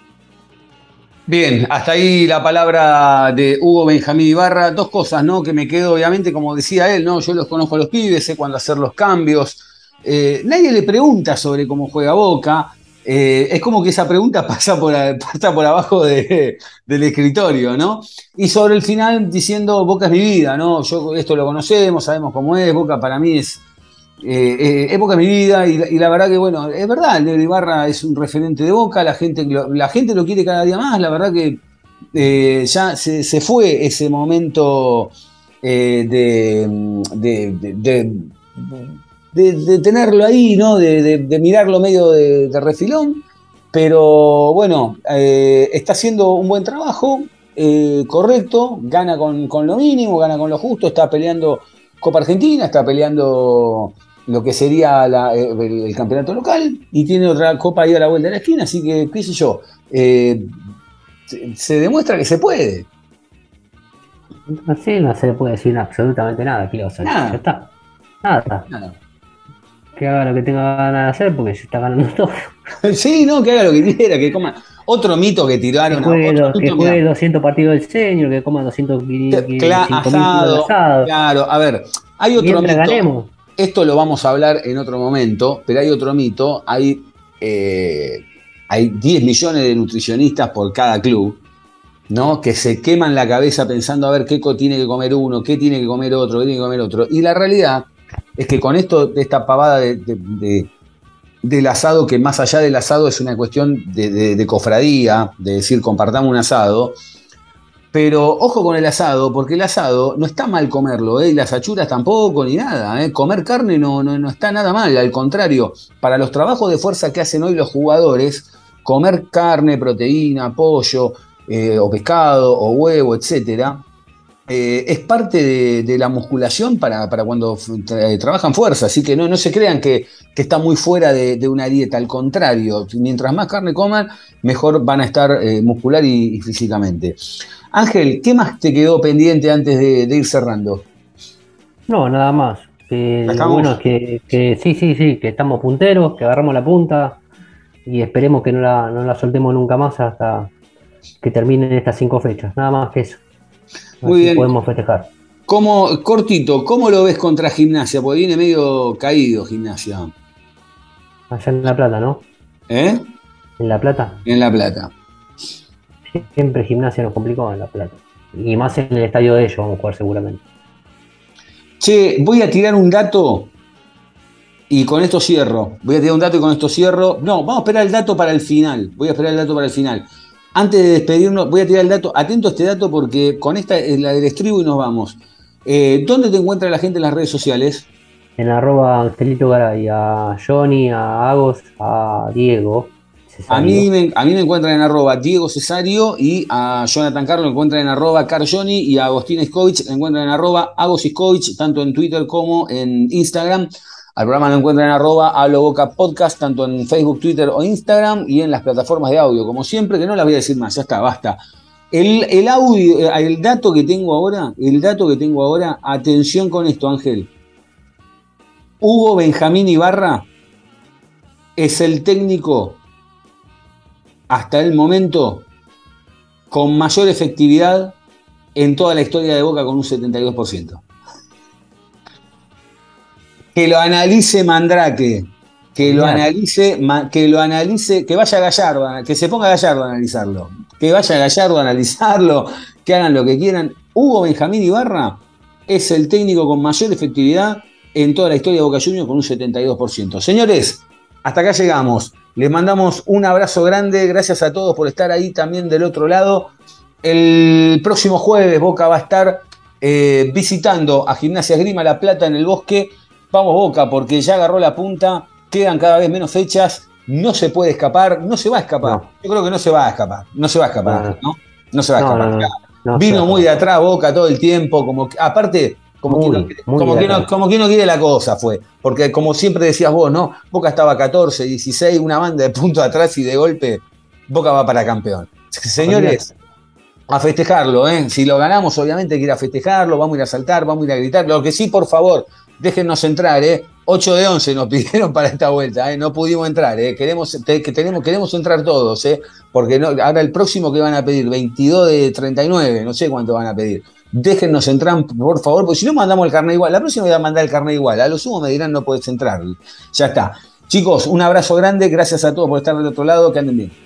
Bien, hasta ahí la palabra de Hugo Benjamín Ibarra. Dos cosas, ¿no? Que me quedo, obviamente, como decía él, ¿no? Yo los conozco a los pibes, sé cuándo hacer los cambios. Eh, nadie le pregunta sobre cómo juega Boca. Eh, es como que esa pregunta pasa por, pasa por abajo de- del escritorio, ¿no? Y sobre el final diciendo Boca es mi vida, ¿no? Yo esto lo conocemos, sabemos cómo es, Boca para mí es, eh, eh, es Boca mi vida y, la- verdad que, bueno, es verdad, el Ibarra es un referente de Boca, la gente, lo- la gente lo quiere cada día más, la verdad que eh, ya se, fue ese momento eh, de, de- de- de- tenerlo ahí, ¿no? De, de- de mirarlo medio de, refilón, pero bueno, eh, está haciendo un buen trabajo, eh, correcto, gana con, con lo mínimo, gana con lo justo, está peleando Copa Argentina, está peleando lo que sería la- eh, el, el campeonato local y tiene otra copa ahí a la vuelta de la esquina, así que, qué sé yo, eh, se, demuestra que se puede. Así no se le puede decir absolutamente nada, ¿qué le vas a decir? Nada. Ya está. Nada. Que haga lo que tenga ganas de hacer porque se está ganando todo. Sí, no, que haga lo que quiera, que coma. Otro mito que Que tiraron. juegue, otro que juegue mirá. 200 partidos del señor, que coma 200 mil Cla- asado, Claro, a ver, hay otro mito. ganemos. Esto lo vamos a hablar en otro momento, pero hay otro mito. Hay, eh, hay 10 millones de nutricionistas por cada club, ¿no? Que se queman la cabeza pensando a ver qué tiene que comer uno, qué tiene que comer otro, qué tiene que comer otro. Y la realidad es que con esto, esta pavada de- de- de, del asado, que más allá del asado es una cuestión de, cofradía, de decir compartamos un asado. Pero ojo con el asado, porque el asado no está mal comerlo, ¿eh? las achuras tampoco, ni nada. ¿eh? Comer carne no, no, no está nada mal, al contrario, para los trabajos de fuerza que hacen hoy los jugadores, comer carne, proteína, pollo, eh, o pescado, o huevo, etcétera, eh, es parte de, de la musculación para, para cuando tra- trabajan fuerza, así que no, no se crean que, que está muy fuera de, de una dieta, al contrario, mientras más carne coman, mejor van a estar eh, muscular y, y físicamente. Ángel, ¿qué más te quedó pendiente antes de, de ir cerrando? No, nada más. ¿Estamos? bueno es que, que sí, sí, sí, que estamos punteros, que agarramos la punta y esperemos que no la, no la soltemos nunca más hasta que terminen estas cinco fechas. Nada más que eso. Muy Así bien. podemos festejar. ¿Cómo, cortito, ¿cómo lo ves contra Gimnasia? Porque viene medio caído Gimnasia. Allá en La Plata, ¿no? ¿Eh? En La Plata. En La Plata. Siempre gimnasia nos complicó en La Plata. Y más en el estadio de ellos vamos a jugar seguramente. Che, voy a tirar un dato y con esto cierro. Voy a tirar un dato y con esto cierro. No, vamos a esperar el dato para el final. Voy a esperar el dato para el final. Antes de despedirnos, voy a tirar el dato. Atento a este dato porque con esta es la del estribo y nos vamos. Eh, ¿Dónde te encuentra la gente en las redes sociales? En arroba Angelito Garay, a Johnny, a Agos, a Diego. A mí, me, a mí me encuentran en arroba Diego Cesario y a Jonathan Carlos me encuentran en arroba Carjoni y a Agostín Iskovich me encuentran en arroba Agos Iskovich, tanto en Twitter como en Instagram. Al programa lo encuentran en arroba Hablo Boca Podcast, tanto en Facebook, Twitter o Instagram y en las plataformas de audio, como siempre, que no las voy a decir más, ya está, basta. El, el audio, eh, el dato que tengo ahora, el dato que tengo ahora, atención con esto, Ángel. Hugo Benjamín Ibarra es el técnico hasta el momento con mayor efectividad en toda la historia de Boca con un 72%. Que lo analice Mandrake, que lo analice, que lo analice, que vaya Gallardo, que se ponga Gallardo a analizarlo, que vaya Gallardo a analizarlo, que hagan lo que quieran. Hugo Benjamín Ibarra es el técnico con mayor efectividad en toda la historia de Boca Juniors con un 72%. Señores, hasta acá llegamos. Les mandamos un abrazo grande, gracias a todos por estar ahí también del otro lado. El próximo jueves Boca va a estar eh, visitando a Gimnasia Grima La Plata en el bosque. Vamos Boca, porque ya agarró la punta, quedan cada vez menos fechas, no se puede escapar, no se va a escapar. Yo creo que no se va a escapar, no se va a escapar, ¿no? No se va a escapar. no, no, no Vino muy de atrás Boca todo el tiempo, como que- aparte, como, que, Muy, no, como, que no, como que no quiere la cosa fue. Porque como siempre decías vos, ¿no? Boca estaba 14, 16, una banda de puntos atrás y de golpe Boca va para campeón. Señores, a festejarlo, ¿eh? Si lo ganamos, obviamente hay que ir a festejarlo, vamos a ir a saltar, vamos a ir a gritar. Lo que sí, por favor, déjennos entrar, ¿eh? 8 de 11 nos pidieron para esta vuelta, ¿eh? No pudimos entrar, ¿eh? Queremos, que tenemos, queremos entrar todos, ¿eh? Porque no, ahora el próximo que van a pedir, 22 de 39, no sé cuánto van a pedir. Déjennos entrar, por favor, porque si no mandamos el carnet igual. La próxima voy a mandar el carnet igual. A lo sumo me dirán no puedes entrar. Ya está. Chicos, un abrazo grande. Gracias a todos por estar del otro lado. Que anden bien.